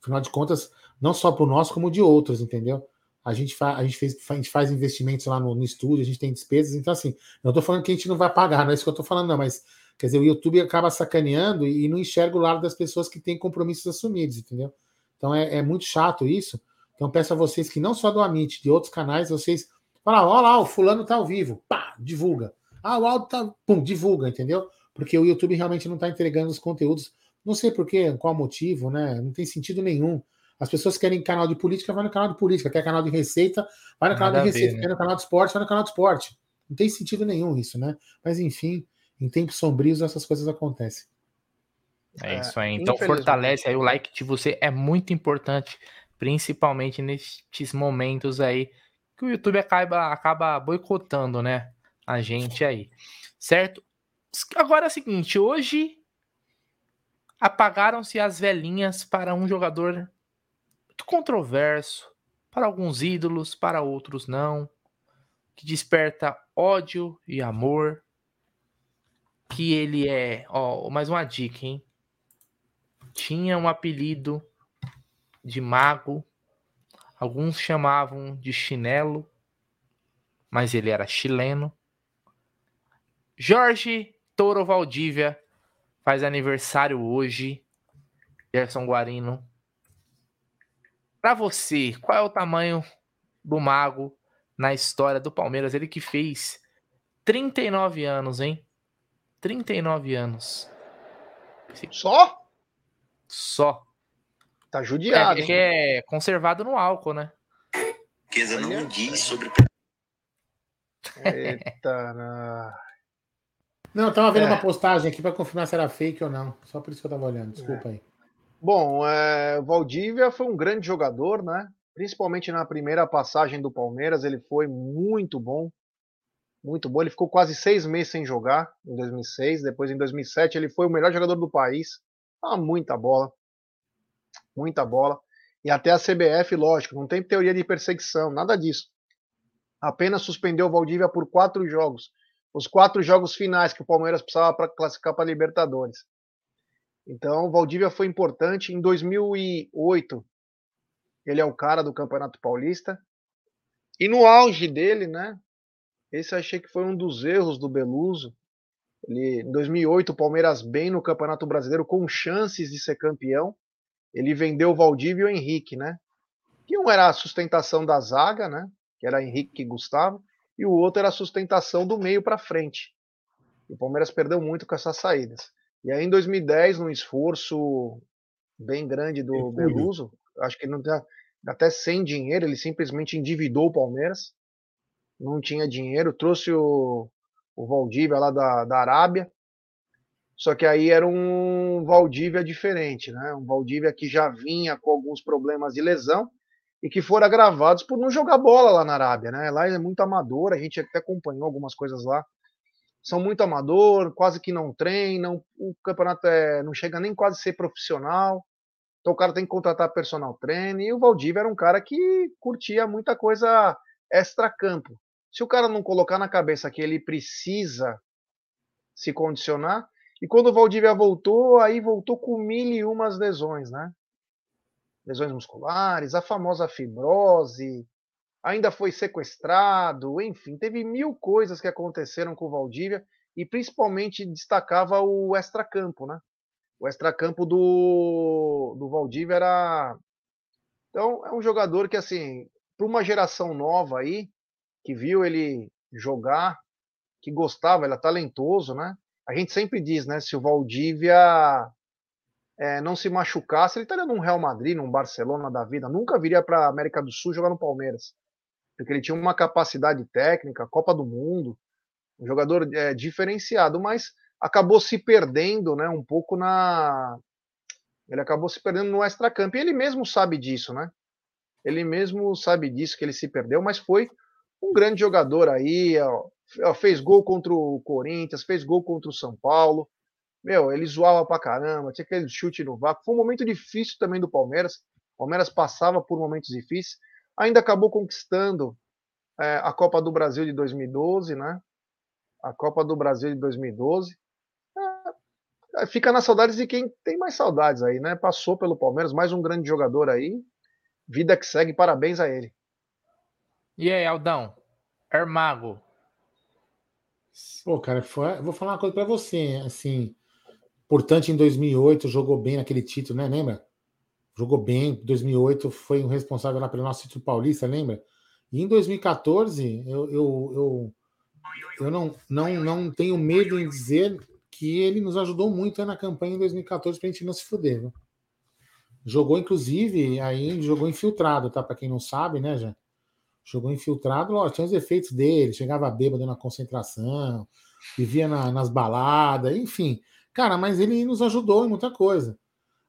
afinal de contas, não só para o nosso, como de outros, entendeu? A gente, fa a, gente fez, a gente faz investimentos lá no, no estúdio, a gente tem despesas, então assim, não estou falando que a gente não vai pagar, não é isso que eu estou falando, não, mas Quer dizer, o YouTube acaba sacaneando e não enxerga o lado das pessoas que têm compromissos assumidos, entendeu? Então é, é muito chato isso. Então peço a vocês que não só do Amit, de outros canais, vocês falam, olha lá, o fulano tá ao vivo, pá, divulga. Ah, o áudio tá, pum, divulga, entendeu? Porque o YouTube realmente não está entregando os conteúdos. Não sei por quê, qual motivo, né? Não tem sentido nenhum. As pessoas querem canal de política, vai no canal de política. Quer canal de receita, vai no canal Nada de receita. ver, né? Quer no canal de esporte, vai no canal de esporte. Não tem sentido nenhum isso, né? Mas enfim, em tempos sombrios essas coisas acontecem. É É, isso aí. Então fortalece aí o like de você é muito importante, principalmente nestes momentos aí que o YouTube acaba, acaba boicotando, né? A gente aí. Certo? Agora é o seguinte, hoje apagaram-se as velhinhas para um jogador muito controverso, para alguns ídolos, para outros não, que desperta ódio e amor, que ele é, ó, mais uma dica, hein? Tinha um apelido de mago, alguns chamavam de chinelo, mas ele era chileno. Jorge Toro Valdívia faz aniversário hoje. Gerson Guarino. Para você, qual é o tamanho do mago na história do Palmeiras? Ele que fez 39 anos, hein? 39 anos. Só? Só. Tá É, judiado, é hein? que é conservado no álcool, né? riqueza Olha. não diz sobre Eita, (laughs) na- Não, eu tava vendo É. uma postagem aqui para confirmar se era fake ou não. Só por isso que eu tava olhando. Desculpa aí. Bom, é, o Valdívia foi um grande jogador, né? Principalmente na primeira passagem do Palmeiras, ele foi muito bom. Muito bom. Ele ficou quase seis meses sem jogar em 2006. Depois, em 2007, ele foi o melhor jogador do país. Ah, muita bola. Muita bola. E até a CBF, lógico, não tem teoria de perseguição, nada disso. Apenas suspendeu o Valdívia por quatro jogos. Os quatro jogos finais que o Palmeiras precisava para classificar para a Libertadores. Então, o Valdívia foi importante. Em 2008, ele é o cara do Campeonato Paulista. E no auge dele, né? Esse eu achei que foi um dos erros do Beluso. Ele, em 2008, o Palmeiras bem no Campeonato Brasileiro, com chances de ser campeão. Ele vendeu o Valdívia e o Henrique, né? Que um era a sustentação da zaga, né? Que era Henrique e Gustavo. E o outro era a sustentação do meio para frente. E o Palmeiras perdeu muito com essas saídas. E aí, em 2010, num esforço bem grande do. Beluso, acho que não tá, até sem dinheiro, ele simplesmente endividou o Palmeiras. Não tinha dinheiro, trouxe o, o Valdívia lá da, da Arábia. Só que aí era um Valdívia diferente, né? Um Valdívia que já vinha com alguns problemas de lesão e que foram agravados por não jogar bola lá na Arábia, né? Lá é muito amador, a gente até acompanhou algumas coisas lá são muito amador, quase que não treinam, o campeonato é, não chega nem quase a ser profissional, então o cara tem que contratar personal trainer, e o Valdívia era um cara que curtia muita coisa extra-campo. Se o cara não colocar na cabeça que ele precisa se condicionar, e quando o Valdívia voltou, aí voltou com mil e umas lesões, né? Lesões musculares, a famosa fibrose, ainda foi sequestrado, enfim, teve mil coisas que aconteceram com o Valdívia e principalmente destacava o extracampo, né? O extracampo do, do Valdívia era. Então, é um jogador que, assim, para uma geração nova aí, que viu ele jogar, que gostava, ele é talentoso, né? A gente sempre diz, né? Se o Valdívia é, não se machucasse, ele estaria num Real Madrid, num Barcelona da vida, nunca viria para a América do Sul jogar no Palmeiras porque ele tinha uma capacidade técnica, Copa do Mundo, um jogador é, diferenciado, mas acabou se perdendo, né, um pouco na ele acabou se perdendo no extracampo, e ele mesmo sabe disso, né? Ele mesmo sabe disso que ele se perdeu, mas foi um grande jogador aí, ó, fez gol contra o Corinthians, fez gol contra o São Paulo. Meu, ele zoava pra caramba, tinha aquele chute no vácuo. Foi um momento difícil também do Palmeiras. O Palmeiras passava por momentos difíceis ainda acabou conquistando é, a Copa do Brasil de 2012, né? A Copa do Brasil de 2012. É, fica nas saudades de quem tem mais saudades aí, né? Passou pelo Palmeiras, mais um grande jogador aí. Vida que segue, parabéns a ele. E aí, Aldão? Ermago. Pô, cara, foi... vou falar uma coisa para você, assim, importante em 2008, jogou bem naquele título, né? Lembra? jogou bem. 2008 foi um responsável lá pelo nosso título paulista, lembra? E em 2014, eu, eu, eu, eu não, não, não tenho medo em dizer que ele nos ajudou muito na campanha em 2014 para a gente não se fuder. Viu? Jogou, inclusive, aí jogou infiltrado, tá? Para quem não sabe, né, já? Jogou infiltrado, ó, tinha os efeitos dele, chegava bêbado na concentração, vivia na, nas baladas, enfim. Cara, mas ele nos ajudou em muita coisa.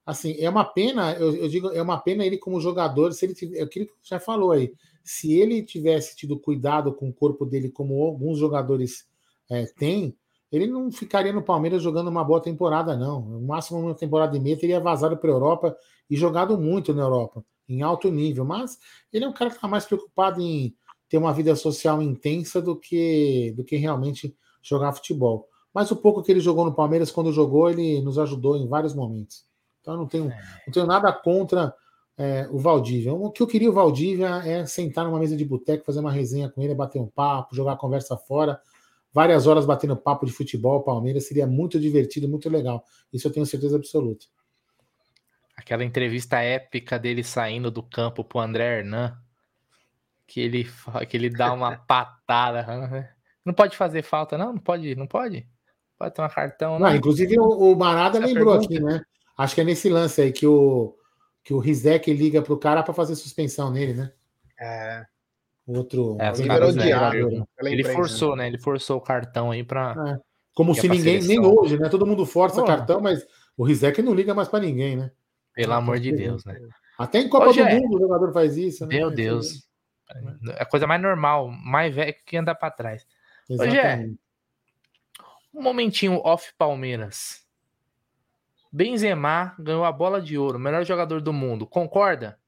Assim, é uma pena, eu, eu digo, é uma pena ele como jogador, se ele tiver, é aquilo que já falou aí, se ele tivesse tido cuidado com o corpo dele, como alguns jogadores é, têm, ele não ficaria no Palmeiras jogando uma boa temporada, não. No máximo uma temporada e meia teria vazado para a Europa e jogado muito na Europa, em alto nível. Mas ele é um cara que está mais preocupado em ter uma vida social intensa do que, do que realmente jogar futebol. Mas o pouco que ele jogou no Palmeiras, quando jogou, ele nos ajudou em vários momentos. Então eu não tenho, não tenho nada contra é, o Valdívia. O que eu queria o Valdívia é sentar numa mesa de boteco, fazer uma resenha com ele, bater um papo, jogar conversa fora, várias horas batendo papo de futebol, Palmeiras, seria muito divertido, muito legal. Isso eu tenho certeza absoluta. Aquela entrevista épica dele saindo do campo pro André Hernan, que ele, que ele dá uma (laughs) patada. Né? Não pode fazer falta, não? Não pode, não pode? Pode tomar cartão, não. não inclusive o, o Marada Essa lembrou pergunta? aqui, né? Acho que é nesse lance aí que o, que o Rizek liga pro cara para fazer suspensão nele, né? É. Outro. É, caras, né? Ele forçou, né? Ele forçou o cartão aí para. É. Como se ninguém, nem hoje, né? Todo mundo força cartão, mas o Rizek não liga mais para ninguém, né? Pelo amor de Deus, né? Até em Copa Hoje do é. Mundo o jogador faz isso, né? Meu Deus. É a coisa mais normal, mais velho que andar para trás. Exatamente. Hoje é. Um momentinho off Palmeiras. Benzema ganhou a bola de ouro, melhor jogador do mundo. Concorda?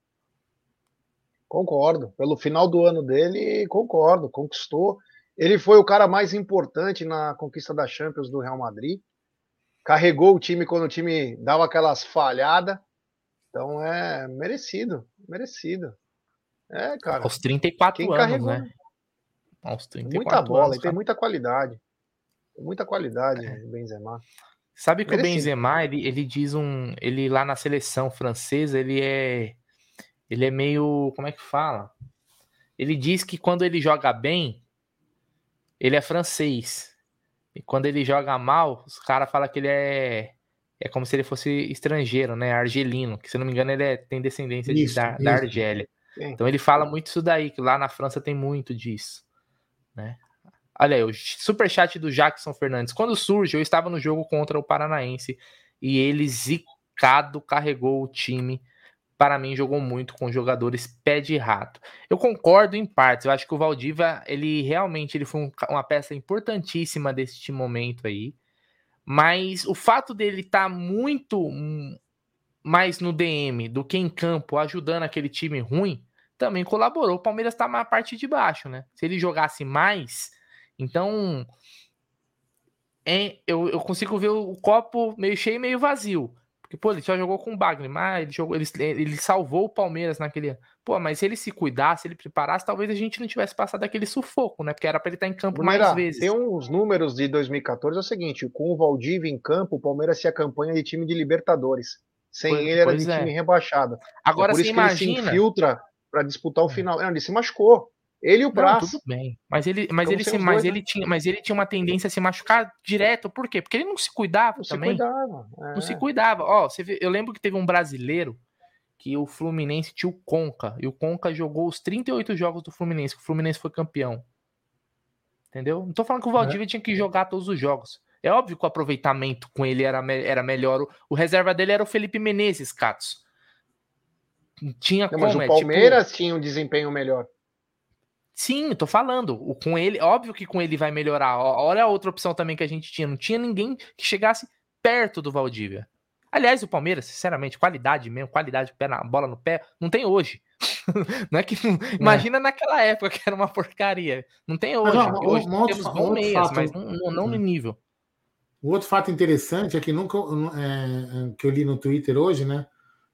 Concordo. Pelo final do ano dele, concordo. Conquistou. Ele foi o cara mais importante na conquista da Champions do Real Madrid. Carregou o time quando o time dava aquelas falhadas. Então é merecido, merecido. É, cara. Aos 34 anos, carregou, né? Aos 34 muita bola, anos, ele tem muita qualidade. Muita qualidade, é. Benzema. Sabe que Merecido. o Benzema, ele, ele diz um. Ele lá na seleção francesa, ele é. Ele é meio. Como é que fala? Ele diz que quando ele joga bem, ele é francês. E quando ele joga mal, os caras falam que ele é. É como se ele fosse estrangeiro, né? Argelino. Que se não me engano, ele é, tem descendência isso, de, da, da Argélia. Então ele fala muito isso daí, que lá na França tem muito disso. Né? Olha aí, o superchat do Jackson Fernandes. Quando surge, eu estava no jogo contra o Paranaense e ele zicado carregou o time. Para mim, jogou muito com jogadores pé de rato. Eu concordo em partes. Eu acho que o Valdívia, ele realmente ele foi um, uma peça importantíssima deste momento aí. Mas o fato dele estar tá muito mais no DM do que em campo, ajudando aquele time ruim, também colaborou. O Palmeiras está na parte de baixo, né? Se ele jogasse mais, então, é, eu, eu consigo ver o copo meio cheio e meio vazio. Porque, pô, ele só jogou com o mas ele, jogou, ele, ele salvou o Palmeiras naquele. Pô, mas se ele se cuidasse, se ele preparasse, talvez a gente não tivesse passado aquele sufoco, né? Porque era para ele estar em campo mais vezes. Tem uns números de 2014, é o seguinte: com o Valdívia em campo, o Palmeiras se acompanha de time de Libertadores. Sem pois, ele era de é. time rebaixado. Agora, é por isso que imagina... ele se infiltra para disputar o é. final. Não, ele se machucou. Ele e o Praça. tudo bem. Mas ele, mas ele, se, mas dois, ele né? tinha, mas ele tinha uma tendência a se machucar direto. Por quê? Porque ele não se cuidava não também. Se cuidava. É. Não se é. cuidava. Ó, você vê, eu lembro que teve um brasileiro que o Fluminense tinha o Conca. E o Conca jogou os 38 jogos do Fluminense, que o Fluminense foi campeão. Entendeu? Não tô falando que o. Valdívia é. tinha que jogar todos os jogos. É óbvio que o aproveitamento com ele era, era melhor. O, o reserva dele era o Felipe Menezes, Catos. Tinha não, como, Mas o Palmeiras é, tipo... tinha um desempenho melhor. Sim, tô falando. O, com ele, óbvio que com ele vai melhorar. Olha a outra opção também que a gente tinha. Não tinha ninguém que chegasse perto do Valdívia. Aliás, o Palmeiras, sinceramente, qualidade mesmo, qualidade pé na bola no pé, não tem hoje. (laughs) não é que é. imagina naquela época que era uma porcaria. Não tem hoje. Mas, ó, hoje um temos bons meias, fato, mas não, não, não no nível. O outro fato interessante é que nunca é, que eu li no Twitter hoje, né?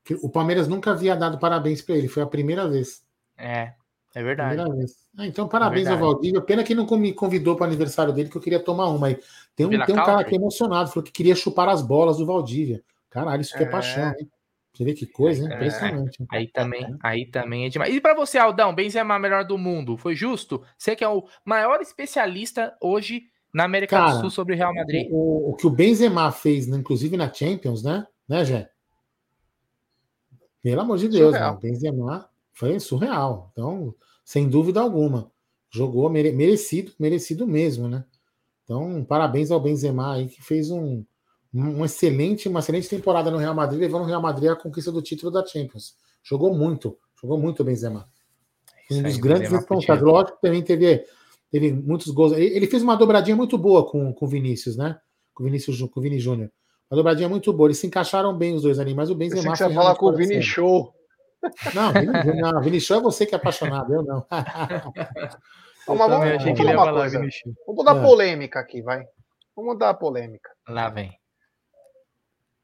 Que o Palmeiras nunca havia dado parabéns para ele, foi a primeira vez. É, é verdade. Ah, então, parabéns é ao Valdívia. Pena que não me convidou para o aniversário dele, que eu queria tomar uma. Aí. Tem um, tem um cara aqui emocionado, falou que queria chupar as bolas do Valdívia. Caralho, isso que é, é paixão, hein? Você vê que coisa, hein? É, Impressionante. Aí também, aí também é demais. E para você, Aldão, Benzema melhor do mundo, foi justo? Você que é o maior especialista hoje na América cara, do Sul sobre o Real Madrid. O, o, que o Benzema fez, né, inclusive na Champions, né? Né, Jé? Pelo amor de Deus. Né? Benzema foi surreal. Então, sem dúvida alguma, jogou mere merecido, merecido mesmo, né? Então, parabéns ao Benzema aí que fez um, um excelente, uma excelente temporada no Real Madrid, levando o Real Madrid à conquista do título da Champions. Jogou muito, jogou muito o Benzema. Um dos grandes responsáveis. Lógico que também teve, teve muitos gols. Ele fez uma dobradinha muito boa com o Vinícius, né? Com o Vinícius, com o Vini Júnior. Uma dobradinha muito boa. Eles se encaixaram bem os dois ali, mas o Benzema. Você falar com o Vini Show. Não, não, Vini Show é você que é apaixonado, eu não. (laughs) Eu vamos, vamos, vamos, uma coisa. vamos dar é. polêmica aqui, vai. Vamos dar polêmica. Lá vem.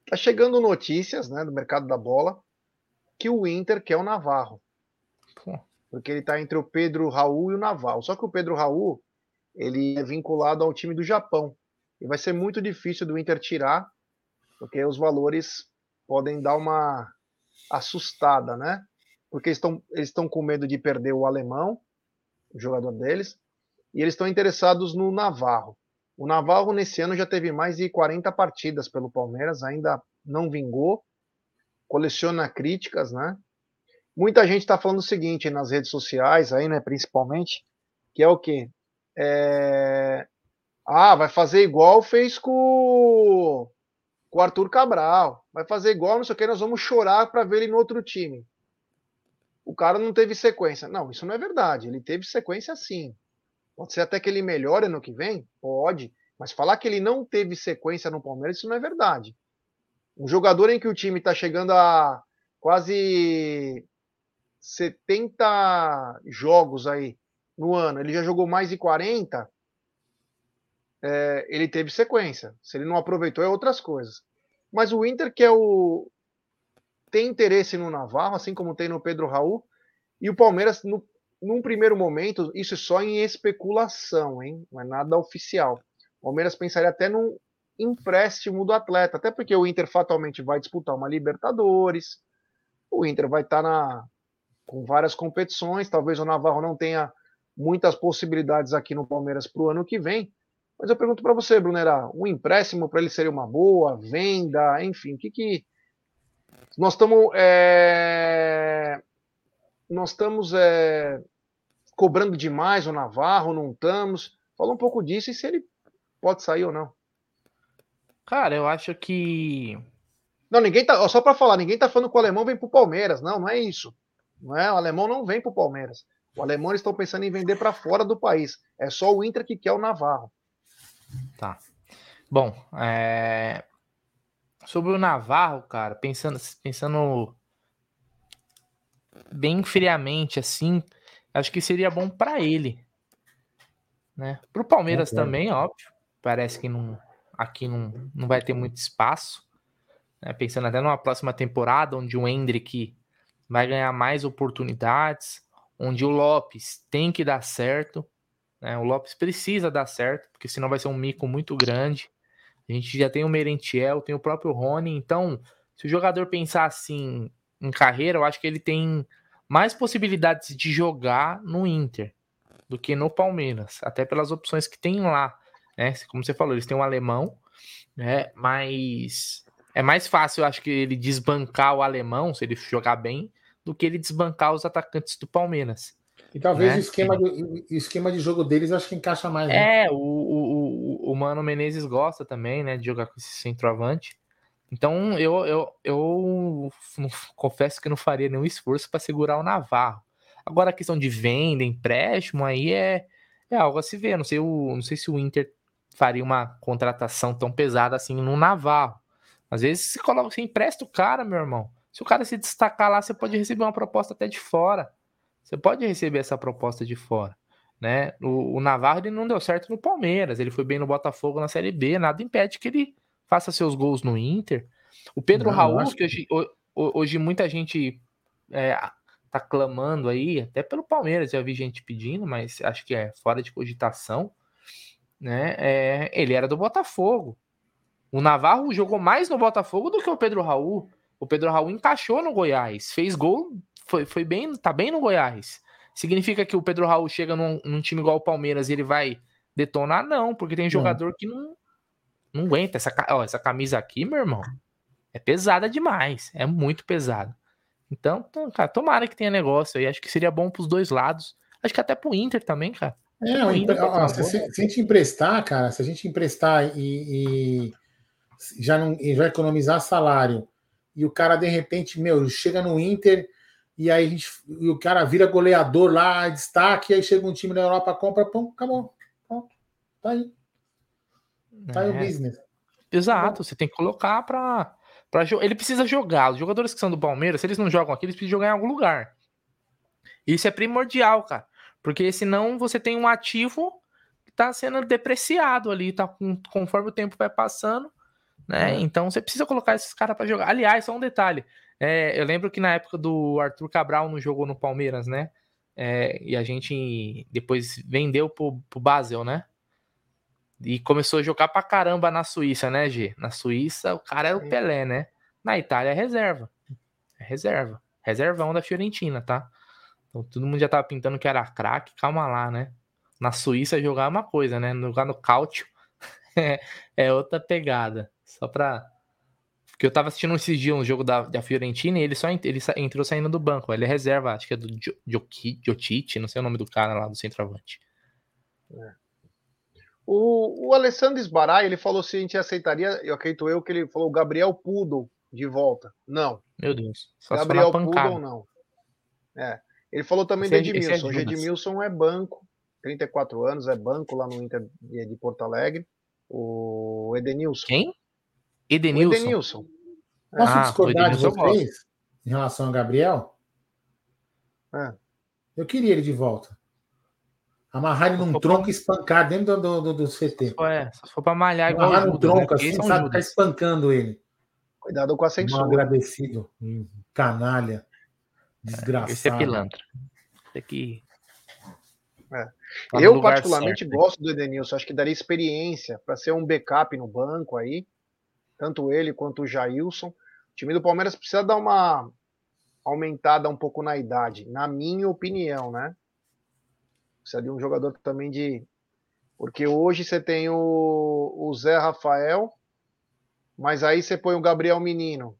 Tá chegando notícias, né, do mercado da bola, que o Inter quer o Navarro. Porque ele tá entre o Pedro Raul e o Navarro. Só que o Pedro Raul, ele é vinculado ao time do Japão. E vai ser muito difícil do Inter tirar, porque os valores podem dar uma assustada, né? Porque eles estão eles com medo de perder o alemão, o jogador deles, e eles estão interessados no Navarro. O Navarro nesse ano já teve mais de 40 partidas pelo Palmeiras, ainda não vingou, coleciona críticas, né? Muita gente está falando o seguinte nas redes sociais, aí, né, principalmente, que é o quê? É... Ah, vai fazer igual fez com com o Arthur Cabral. Vai fazer igual, não sei o que, nós vamos chorar para ver ele no outro time. O cara não teve sequência. Não, isso não é verdade. Ele teve sequência sim. Pode ser até que ele melhore ano que vem? Pode. Mas falar que ele não teve sequência no Palmeiras, isso não é verdade. Um jogador em que o time está chegando a quase 70 jogos aí no ano, ele já jogou mais de 40, é, ele teve sequência. Se ele não aproveitou, é outras coisas. Mas o Inter, que é o. tem interesse no Navarro, assim como tem no Pedro Raul, e o Palmeiras, no, num primeiro momento, isso é só em especulação, hein? Não é nada oficial. O Palmeiras pensaria até num empréstimo do atleta, até porque o Inter fatalmente vai disputar uma Libertadores, o Inter vai estar na, com várias competições, talvez o Navarro não tenha muitas possibilidades aqui no Palmeiras para o ano que vem, mas eu pergunto para você, Brunera, um empréstimo para ele seria uma boa, venda, enfim, o que que nós estamos é... nós estamos é... cobrando demais o Navarro, não estamos? Fala um pouco disso e se ele pode sair ou não. Cara, eu acho que não, ninguém tá, só para falar, ninguém tá falando que o alemão vem pro Palmeiras, não, não é isso. Não é, o alemão não vem pro Palmeiras. O alemão eles estão pensando em vender para fora do país. É só o Inter que quer o Navarro. Tá. Bom, é... sobre o Navarro, cara, pensando, pensando bem friamente assim, acho que seria bom para ele, né? Para o Palmeiras também, óbvio. Parece que não, aqui não, não vai ter muito espaço. Né? Pensando até numa próxima temporada, onde o Hendrick vai ganhar mais oportunidades, onde o Lopes tem que dar certo. Né? O Lopes precisa dar certo, porque senão vai ser um mico muito grande. A gente já tem o Merentiel, tem o próprio Rony. Então, se o jogador pensar assim em carreira, eu acho que ele tem mais possibilidades de jogar no Inter do que no Palmeiras, até pelas opções que tem lá. Né? Como você falou, eles têm um alemão, né? mas é mais fácil, eu acho que ele desbancar o alemão, se ele jogar bem, do que ele desbancar os atacantes do Palmeiras. E talvez né? o, esquema de, o esquema de jogo deles acho que encaixa mais. Né? É, o, o, o Mano Menezes gosta também, né, de jogar com esse centroavante. Então eu, eu, eu confesso que não faria nenhum esforço para segurar o Navarro. Agora a questão de venda, empréstimo, aí é, é algo a se ver. Não sei, o, não sei se o Inter faria uma contratação tão pesada assim no Navarro. Às vezes você coloca, você empresta o cara, meu irmão. Se o cara se destacar lá, você pode receber uma proposta até de fora. Você pode receber essa proposta de fora. Né? O, o Navarro ele não deu certo no Palmeiras, ele foi bem no Botafogo na Série B, nada impede que ele faça seus gols no Inter. O Pedro não, Raul, que hoje, hoje muita gente é, tá clamando aí, até pelo Palmeiras, já vi gente pedindo, mas acho que é fora de cogitação, né? É, ele era do Botafogo. O Navarro jogou mais no Botafogo do que o Pedro Raul. O Pedro Raul encaixou no Goiás, fez gol foi, foi bem, tá bem no Goiás. Significa que o Pedro Raul chega num, num time igual o Palmeiras e ele vai detonar? Não, porque tem jogador que não, não aguenta. Essa, ó, essa camisa aqui, meu irmão, é pesada demais. É muito pesada. Então, cara, tomara que tenha negócio aí. Acho que seria bom pros dois lados. Acho que até pro Inter também, cara. É, o Inter ser ó, se- se a gente emprestar, cara, se a gente emprestar e, e já não e já economizar salário e o cara de repente, meu, chega no Inter e aí gente, e o cara vira goleador lá, destaque, e aí chega um time da Europa, compra, pum, acabou. Pronto. Tá aí, tá aí o É, business. Exato, você tem que colocar pra, pra jo- Ele precisa jogar. Os jogadores que são do Palmeiras, se eles não jogam aqui, eles precisam jogar em algum lugar. Isso é primordial, cara. Porque senão você tem um ativo que tá sendo depreciado ali, tá com- conforme o tempo vai passando, né? É. Então você precisa colocar esses caras pra jogar. Aliás, só um detalhe. É, eu lembro que na época do Arthur Cabral não jogou no Palmeiras, né? É, e a gente depois vendeu pro, pro Basel, né? E começou a jogar pra caramba na Suíça, né, G? Na Suíça, o cara era o Pelé, né? Na Itália é reserva. É reserva. Reservão da Fiorentina, tá? Então todo mundo já tava pintando que era craque, calma lá, né? Na Suíça jogar é uma coisa, né? Jogar no Cáutio (laughs) é, é outra pegada. Só pra. Porque eu tava assistindo esses dias um jogo da, da Fiorentina e ele só ele sa- entrou saindo do banco. Ele é reserva, acho que é do Jo- Joki- Jotite, não sei o nome do cara lá, do centroavante. O, o Alessandro Sbarai, ele falou se a gente aceitaria, eu acredito eu, que ele falou o Gabriel Pudel de volta. Não. Meu Deus. Gabriel. Pudel, não. É. Ele falou também Esse do é- esse é Edmilson. o Judas. Edmilson é banco, 34 anos, é banco lá no Inter de, de Porto Alegre. O Edenilson. Quem? O Edenilson. Edenilson. Posso Ah, discordar de Edenilson vocês em relação a Gabriel? É. Eu queria ele de volta. Amarrar ele num tronco e espancar dentro do, do, do CT. Só é, só se for pra malhar igual Amarrar no né? tronco Porque assim, esse é sabe? Ficar Judas. espancando ele. Cuidado com a Mal censura. agradecido. hum, Canalha. Esse é Desgraçado. pilantra. Esse aqui. É. Tá Eu, particularmente, certo. gosto do Edenilson. Acho que daria experiência para ser um backup no banco aí. Tanto ele quanto o Jailson. O time do Palmeiras precisa dar uma aumentada um pouco na idade, na minha opinião, né? Precisa de um jogador também de. Porque hoje você tem o, o Zé Rafael, mas aí você põe o Gabriel Menino.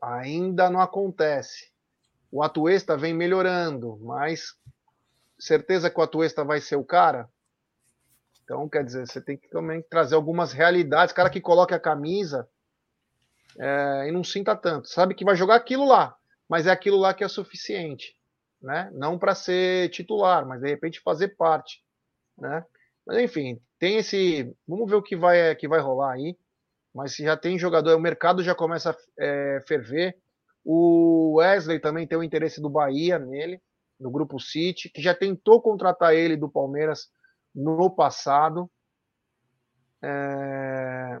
Ainda não acontece. O Atuesta vem melhorando, mas certeza que o Atuesta vai ser o cara? Então, quer dizer, você tem que também trazer algumas realidades. Cara que coloque a camisa é, e não sinta tanto. Sabe que vai jogar aquilo lá, mas é aquilo lá que é suficiente. Né? Não para ser titular, mas de repente fazer parte. Né? Mas enfim, tem esse. Vamos ver o que vai, que vai rolar aí. Mas se já tem jogador, o mercado já começa a é, ferver. O Wesley também tem o interesse do Bahia nele, no grupo City, que já tentou contratar ele do Palmeiras no passado. É...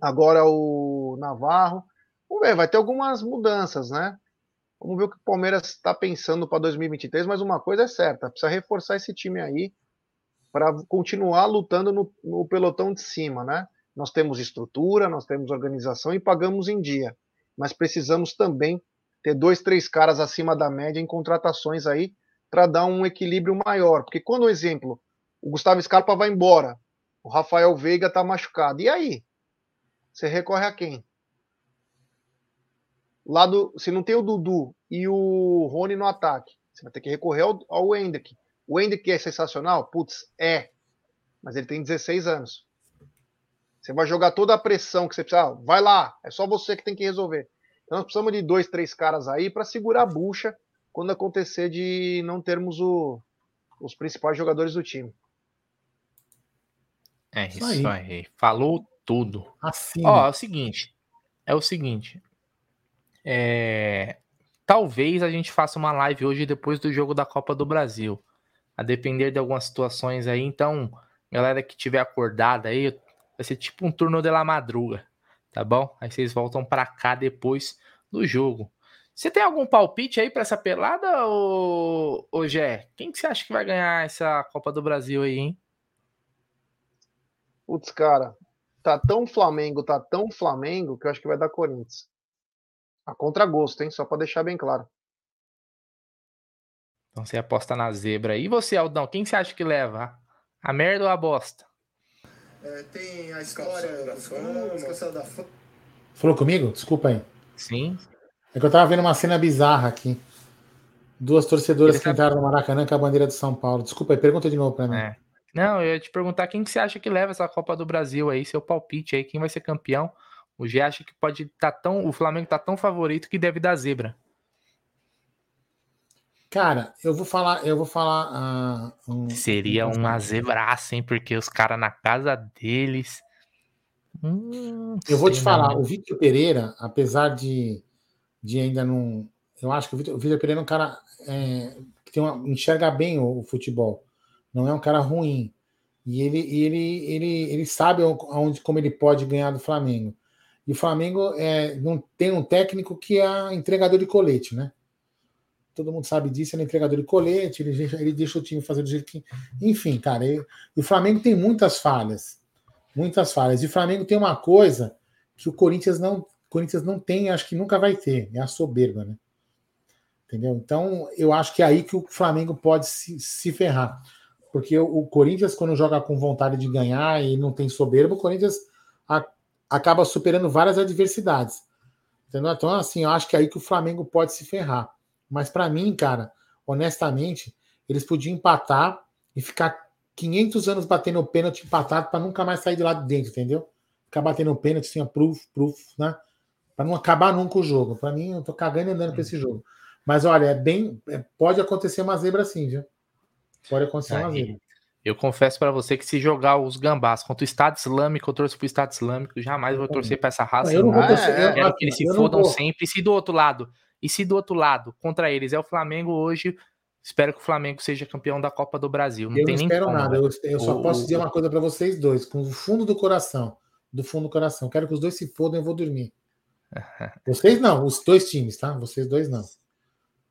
Agora o Navarro. Vamos ver, vai ter algumas mudanças, né? Vamos ver o que o Palmeiras está pensando para 2023, mas uma coisa é certa, precisa reforçar esse time aí para continuar lutando no, no pelotão de cima, né? Nós temos estrutura, nós temos organização e pagamos em dia, mas precisamos também ter dois, três caras acima da média em contratações aí para dar um equilíbrio maior. Porque quando, exemplo, o Gustavo Scarpa vai embora, o Rafael Veiga está machucado, e aí? Você recorre a quem? Lado, se não tem o Dudu e o Rony no ataque, você vai ter que recorrer ao, Hendrick. O Hendrick é sensacional? Putz, é. Mas ele tem 16 anos. Você vai jogar toda a pressão que você precisa. Ah, vai lá, é só você que tem que resolver. Então nós precisamos de dois, três caras aí para segurar a bucha quando acontecer de não termos o, os principais jogadores do time. É Isso isso aí. aí. Falou tudo. Assim. Ó, é o seguinte. É o seguinte. É, Talvez a gente faça uma live hoje depois do jogo da Copa do Brasil. A depender de algumas situações aí. Então, galera que tiver acordada aí, vai ser tipo um turno de la madruga. Tá bom? Aí vocês voltam pra cá depois do jogo. Você tem algum palpite aí pra essa pelada, ô, ô Gé? Quem que você acha que vai ganhar essa Copa do Brasil aí, hein? Putz, cara, tá tão Flamengo, tá tão Flamengo que eu acho que vai dar Corinthians. A contragosto, hein? Só para deixar bem claro. Então você aposta na zebra. E você, Aldão, quem você acha que leva? A merda ou a bosta? É, tem a história cansado da fama. Falou comigo? Desculpa aí. Sim. É que eu tava vendo uma cena bizarra aqui. Duas torcedoras Ele que tá- entraram no Maracanã com a bandeira de São Paulo. Desculpa aí, pergunta de novo pra mim. É. Não, eu ia te perguntar quem que você acha que leva essa Copa do Brasil aí, seu palpite aí, quem vai ser campeão? O G acha que pode estar tão. O Flamengo tá tão favorito que deve dar zebra. Cara, eu vou falar, eu vou falar. ah, um- Seria uma zebraça, hein? Porque os caras na casa deles. Hum, Eu vou te falar, não. o Vitor Pereira, apesar de, de ainda não. Eu acho que o Vitor, o Vitor Pereira é um cara é, que tem uma, enxerga bem o, o futebol. Não é um cara ruim. E ele, ele, ele, ele sabe aonde, como ele pode ganhar do Flamengo. E o Flamengo é, não tem um técnico que é entregador de colete, né? Todo mundo sabe disso, ele é entregador de colete, ele, deixa- ele deixa o time fazer do jeito que. Enfim, cara, ele- o Flamengo tem muitas falhas. Muitas falhas. E o Flamengo tem uma coisa que o Corinthians não, Corinthians não tem, acho que nunca vai ter, é a soberba, né? Entendeu? Então, eu acho que é aí que o Flamengo pode se, se ferrar. Porque o, Corinthians, quando joga com vontade de ganhar e não tem soberba, o Corinthians a- acaba superando várias adversidades. Entendeu? Então, assim, eu acho que é aí que o Flamengo pode se ferrar. Mas para mim, cara, honestamente, eles podiam empatar e ficar 500 anos batendo o pênalti empatado para nunca mais sair de lá de dentro, entendeu? Ficar batendo o pênalti, assim, proof, proof, né? Para não acabar nunca o jogo. Para mim, eu tô cagando e andando para esse jogo. Mas olha, é bem. é- pode acontecer uma zebra assim, viu? Pode acontecer Aí, zebra. eu confesso pra você que se jogar os gambás contra o Estado Islâmico, eu torço pro Estado Islâmico, jamais vou torcer pra essa raça. Eu não vou torcer. Eu- Quero que eles se fodam sempre. E se do outro lado, e se do outro lado, contra eles é o Flamengo hoje, espero que o Flamengo seja campeão da Copa do Brasil. Não Eu tem não espero como, nada. velho. Eu, eu só O- posso dizer uma coisa para vocês dois, com o fundo do coração. Do fundo do coração. Quero que os dois se fodam e eu vou dormir. (laughs) Vocês não, os dois times, tá? Vocês dois não.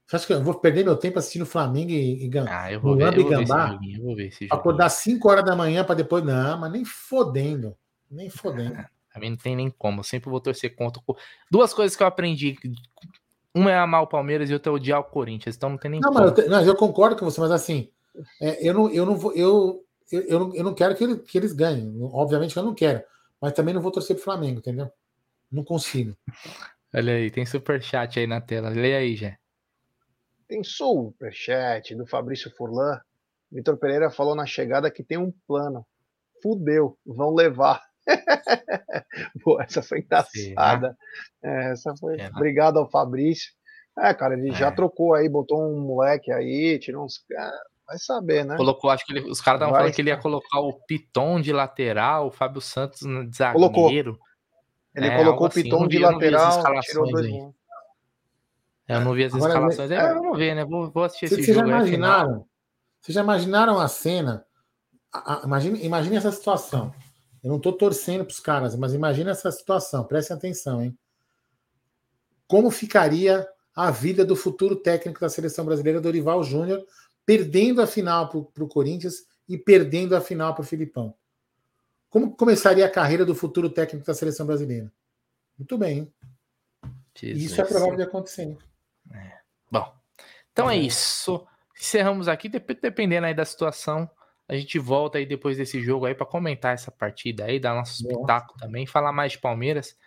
Você acha que eu vou perder meu tempo assistindo Flamengo e, e Gam- Ah, eu vou ver, eu vou ver Gambá, joguinho, eu vou ver esse acordar 5 horas da manhã para depois. Não, mas nem fodendo. Nem fodendo. (laughs) Pra mim não tem nem como. Eu sempre vou torcer contra. Duas coisas que eu aprendi. Uma é amar o Palmeiras e outra é odiar o Corinthians. Então não tem nem Não, como. mas eu, não, eu concordo com você, mas assim, é, eu, não, eu não vou. Eu, eu, eu, não, eu não quero que, ele- que eles ganhem. Obviamente que eu não quero. Mas também não vou torcer pro Flamengo, entendeu? Não consigo. (laughs) Olha aí, tem superchat aí na tela. Lê aí, Jé. Tem superchat do Fabrício Furlan. Vitor Pereira falou na chegada que tem um plano. Fudeu, vão levar. (laughs) Pô, essa foi engraçada. É, essa foi. Obrigado ao Fabrício. É, cara, ele já É. trocou aí, botou um moleque aí, tirou uns. Ah, Vai saber, né? Colocou, acho que ele- os caras estavam falando que ele ia colocar o Piton de lateral, o Fábio Santos de Colocou. zagueiro. Ele É, colocou o assim, Piton não de lateral, tirou dois. Eu não vi as Agora, escalações é- mas vamos ver, né? Vou, vou assistir Vocês esse vocês já jogo. é final. imaginaram? Vocês já imaginaram a cena? A- a- Imagine, imagine essa situação. Eu não estou torcendo para os caras, mas imagine essa situação. Prestem atenção, hein? Como ficaria a vida do futuro técnico da seleção brasileira, Dorival Júnior, perdendo a final para o Corinthians e perdendo a final para o Filipão? Como começaria a carreira do futuro técnico da seleção brasileira? Muito bem, hein? Jesus. Isso é provável de acontecer. hein? Bom, então é É. isso. Encerramos aqui, dep- dependendo aí da situação. A gente volta aí depois desse jogo aí para comentar essa partida aí, dar nosso espetáculo também, falar mais de Palmeiras,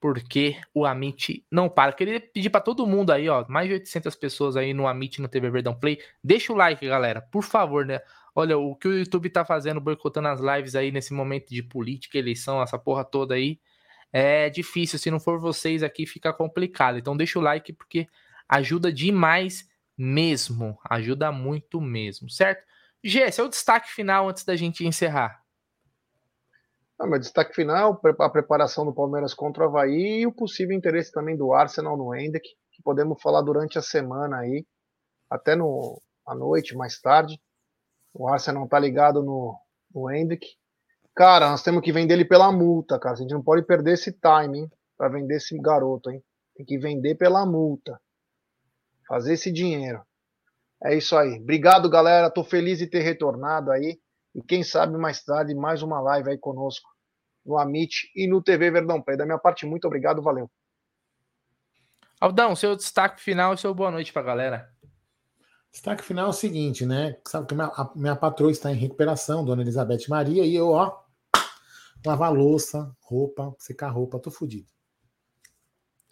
porque o Amit não para. Queria pedir para todo mundo aí, ó, mais de 800 pessoas aí no Amit no TV Verdão Play, deixa o like, galera, por favor, né? Olha, o que o YouTube tá fazendo, boicotando as lives aí nesse momento de política, eleição, essa porra toda aí, é difícil. Se não for vocês aqui, fica complicado. Então deixa o like, porque ajuda demais mesmo. Ajuda muito mesmo, certo? Gê, seu destaque final antes da gente encerrar. Ah, meu destaque final, a preparação do Palmeiras contra o Havaí e o possível interesse também do Arsenal no Hendrick, que podemos falar durante a semana aí, até no, à noite, mais tarde. O Arsenal tá ligado no, no Hendrick. Cara, nós temos que vender ele pela multa, cara. A gente não pode perder esse time, hein, pra vender esse garoto, hein. Tem que vender pela multa. Fazer esse dinheiro. É isso aí. Obrigado, galera. Tô feliz de ter retornado aí. E quem sabe mais tarde, mais uma live aí conosco no Amit e no TV Verdão Play. Da minha parte, muito obrigado, valeu. Aldão, seu destaque final e seu boa noite pra galera. Destaque final é o seguinte, né? Sabe que minha, a minha patroa está em recuperação, dona Elizabeth Maria, e eu, ó, lavar louça, roupa, secar roupa, tô fudido.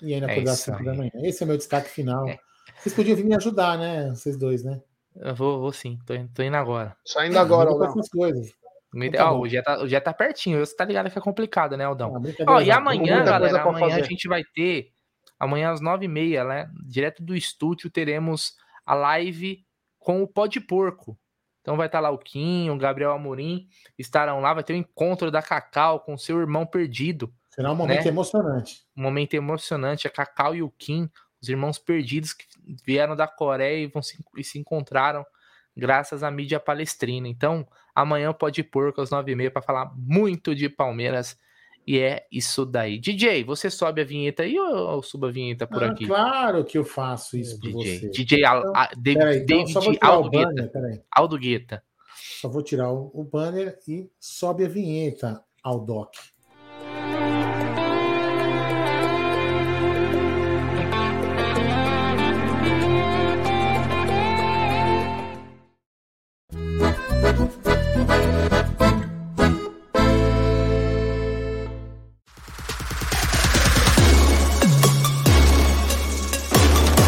e ainda É acordar às isso 5 da manhã. Esse é o meu destaque final. É. Vocês podiam vir me ajudar, né? Vocês dois, né? Eu vou, vou sim, tô, tô indo agora. Saindo agora, Ajuda com Aldão. essas coisas. Me- Então tá ó, bom. o Gé tá, o Gé tá pertinho, você tá ligado que é complicado, né, Aldão? Ah, e amanhã, galera, amanhã a fazer. gente vai ter, amanhã às nove e meia, né, direto do estúdio, teremos a live com o Pó de Porco. Então vai estar lá o Kim, o Gabriel Amorim, estarão lá, vai ter o encontro da Cacau com seu irmão perdido. Será um momento né? emocionante. Um momento emocionante, a Cacau e o Kim, os irmãos perdidos que vieram da Coreia e, vão se, e se encontraram graças à mídia palestrina. Então, amanhã pode Porco às nove e meia para falar muito de Palmeiras. E é isso daí. DJ, você sobe a vinheta aí ou eu subo a vinheta por Ah, aqui? Claro que eu faço isso DJ, você. DJ Então, a- David, Peraí, então, só vou David tirar o Aldo Guetta. banner, peraí. Aldo Guetta. Só vou tirar o, o banner e sobe a vinheta ao doc.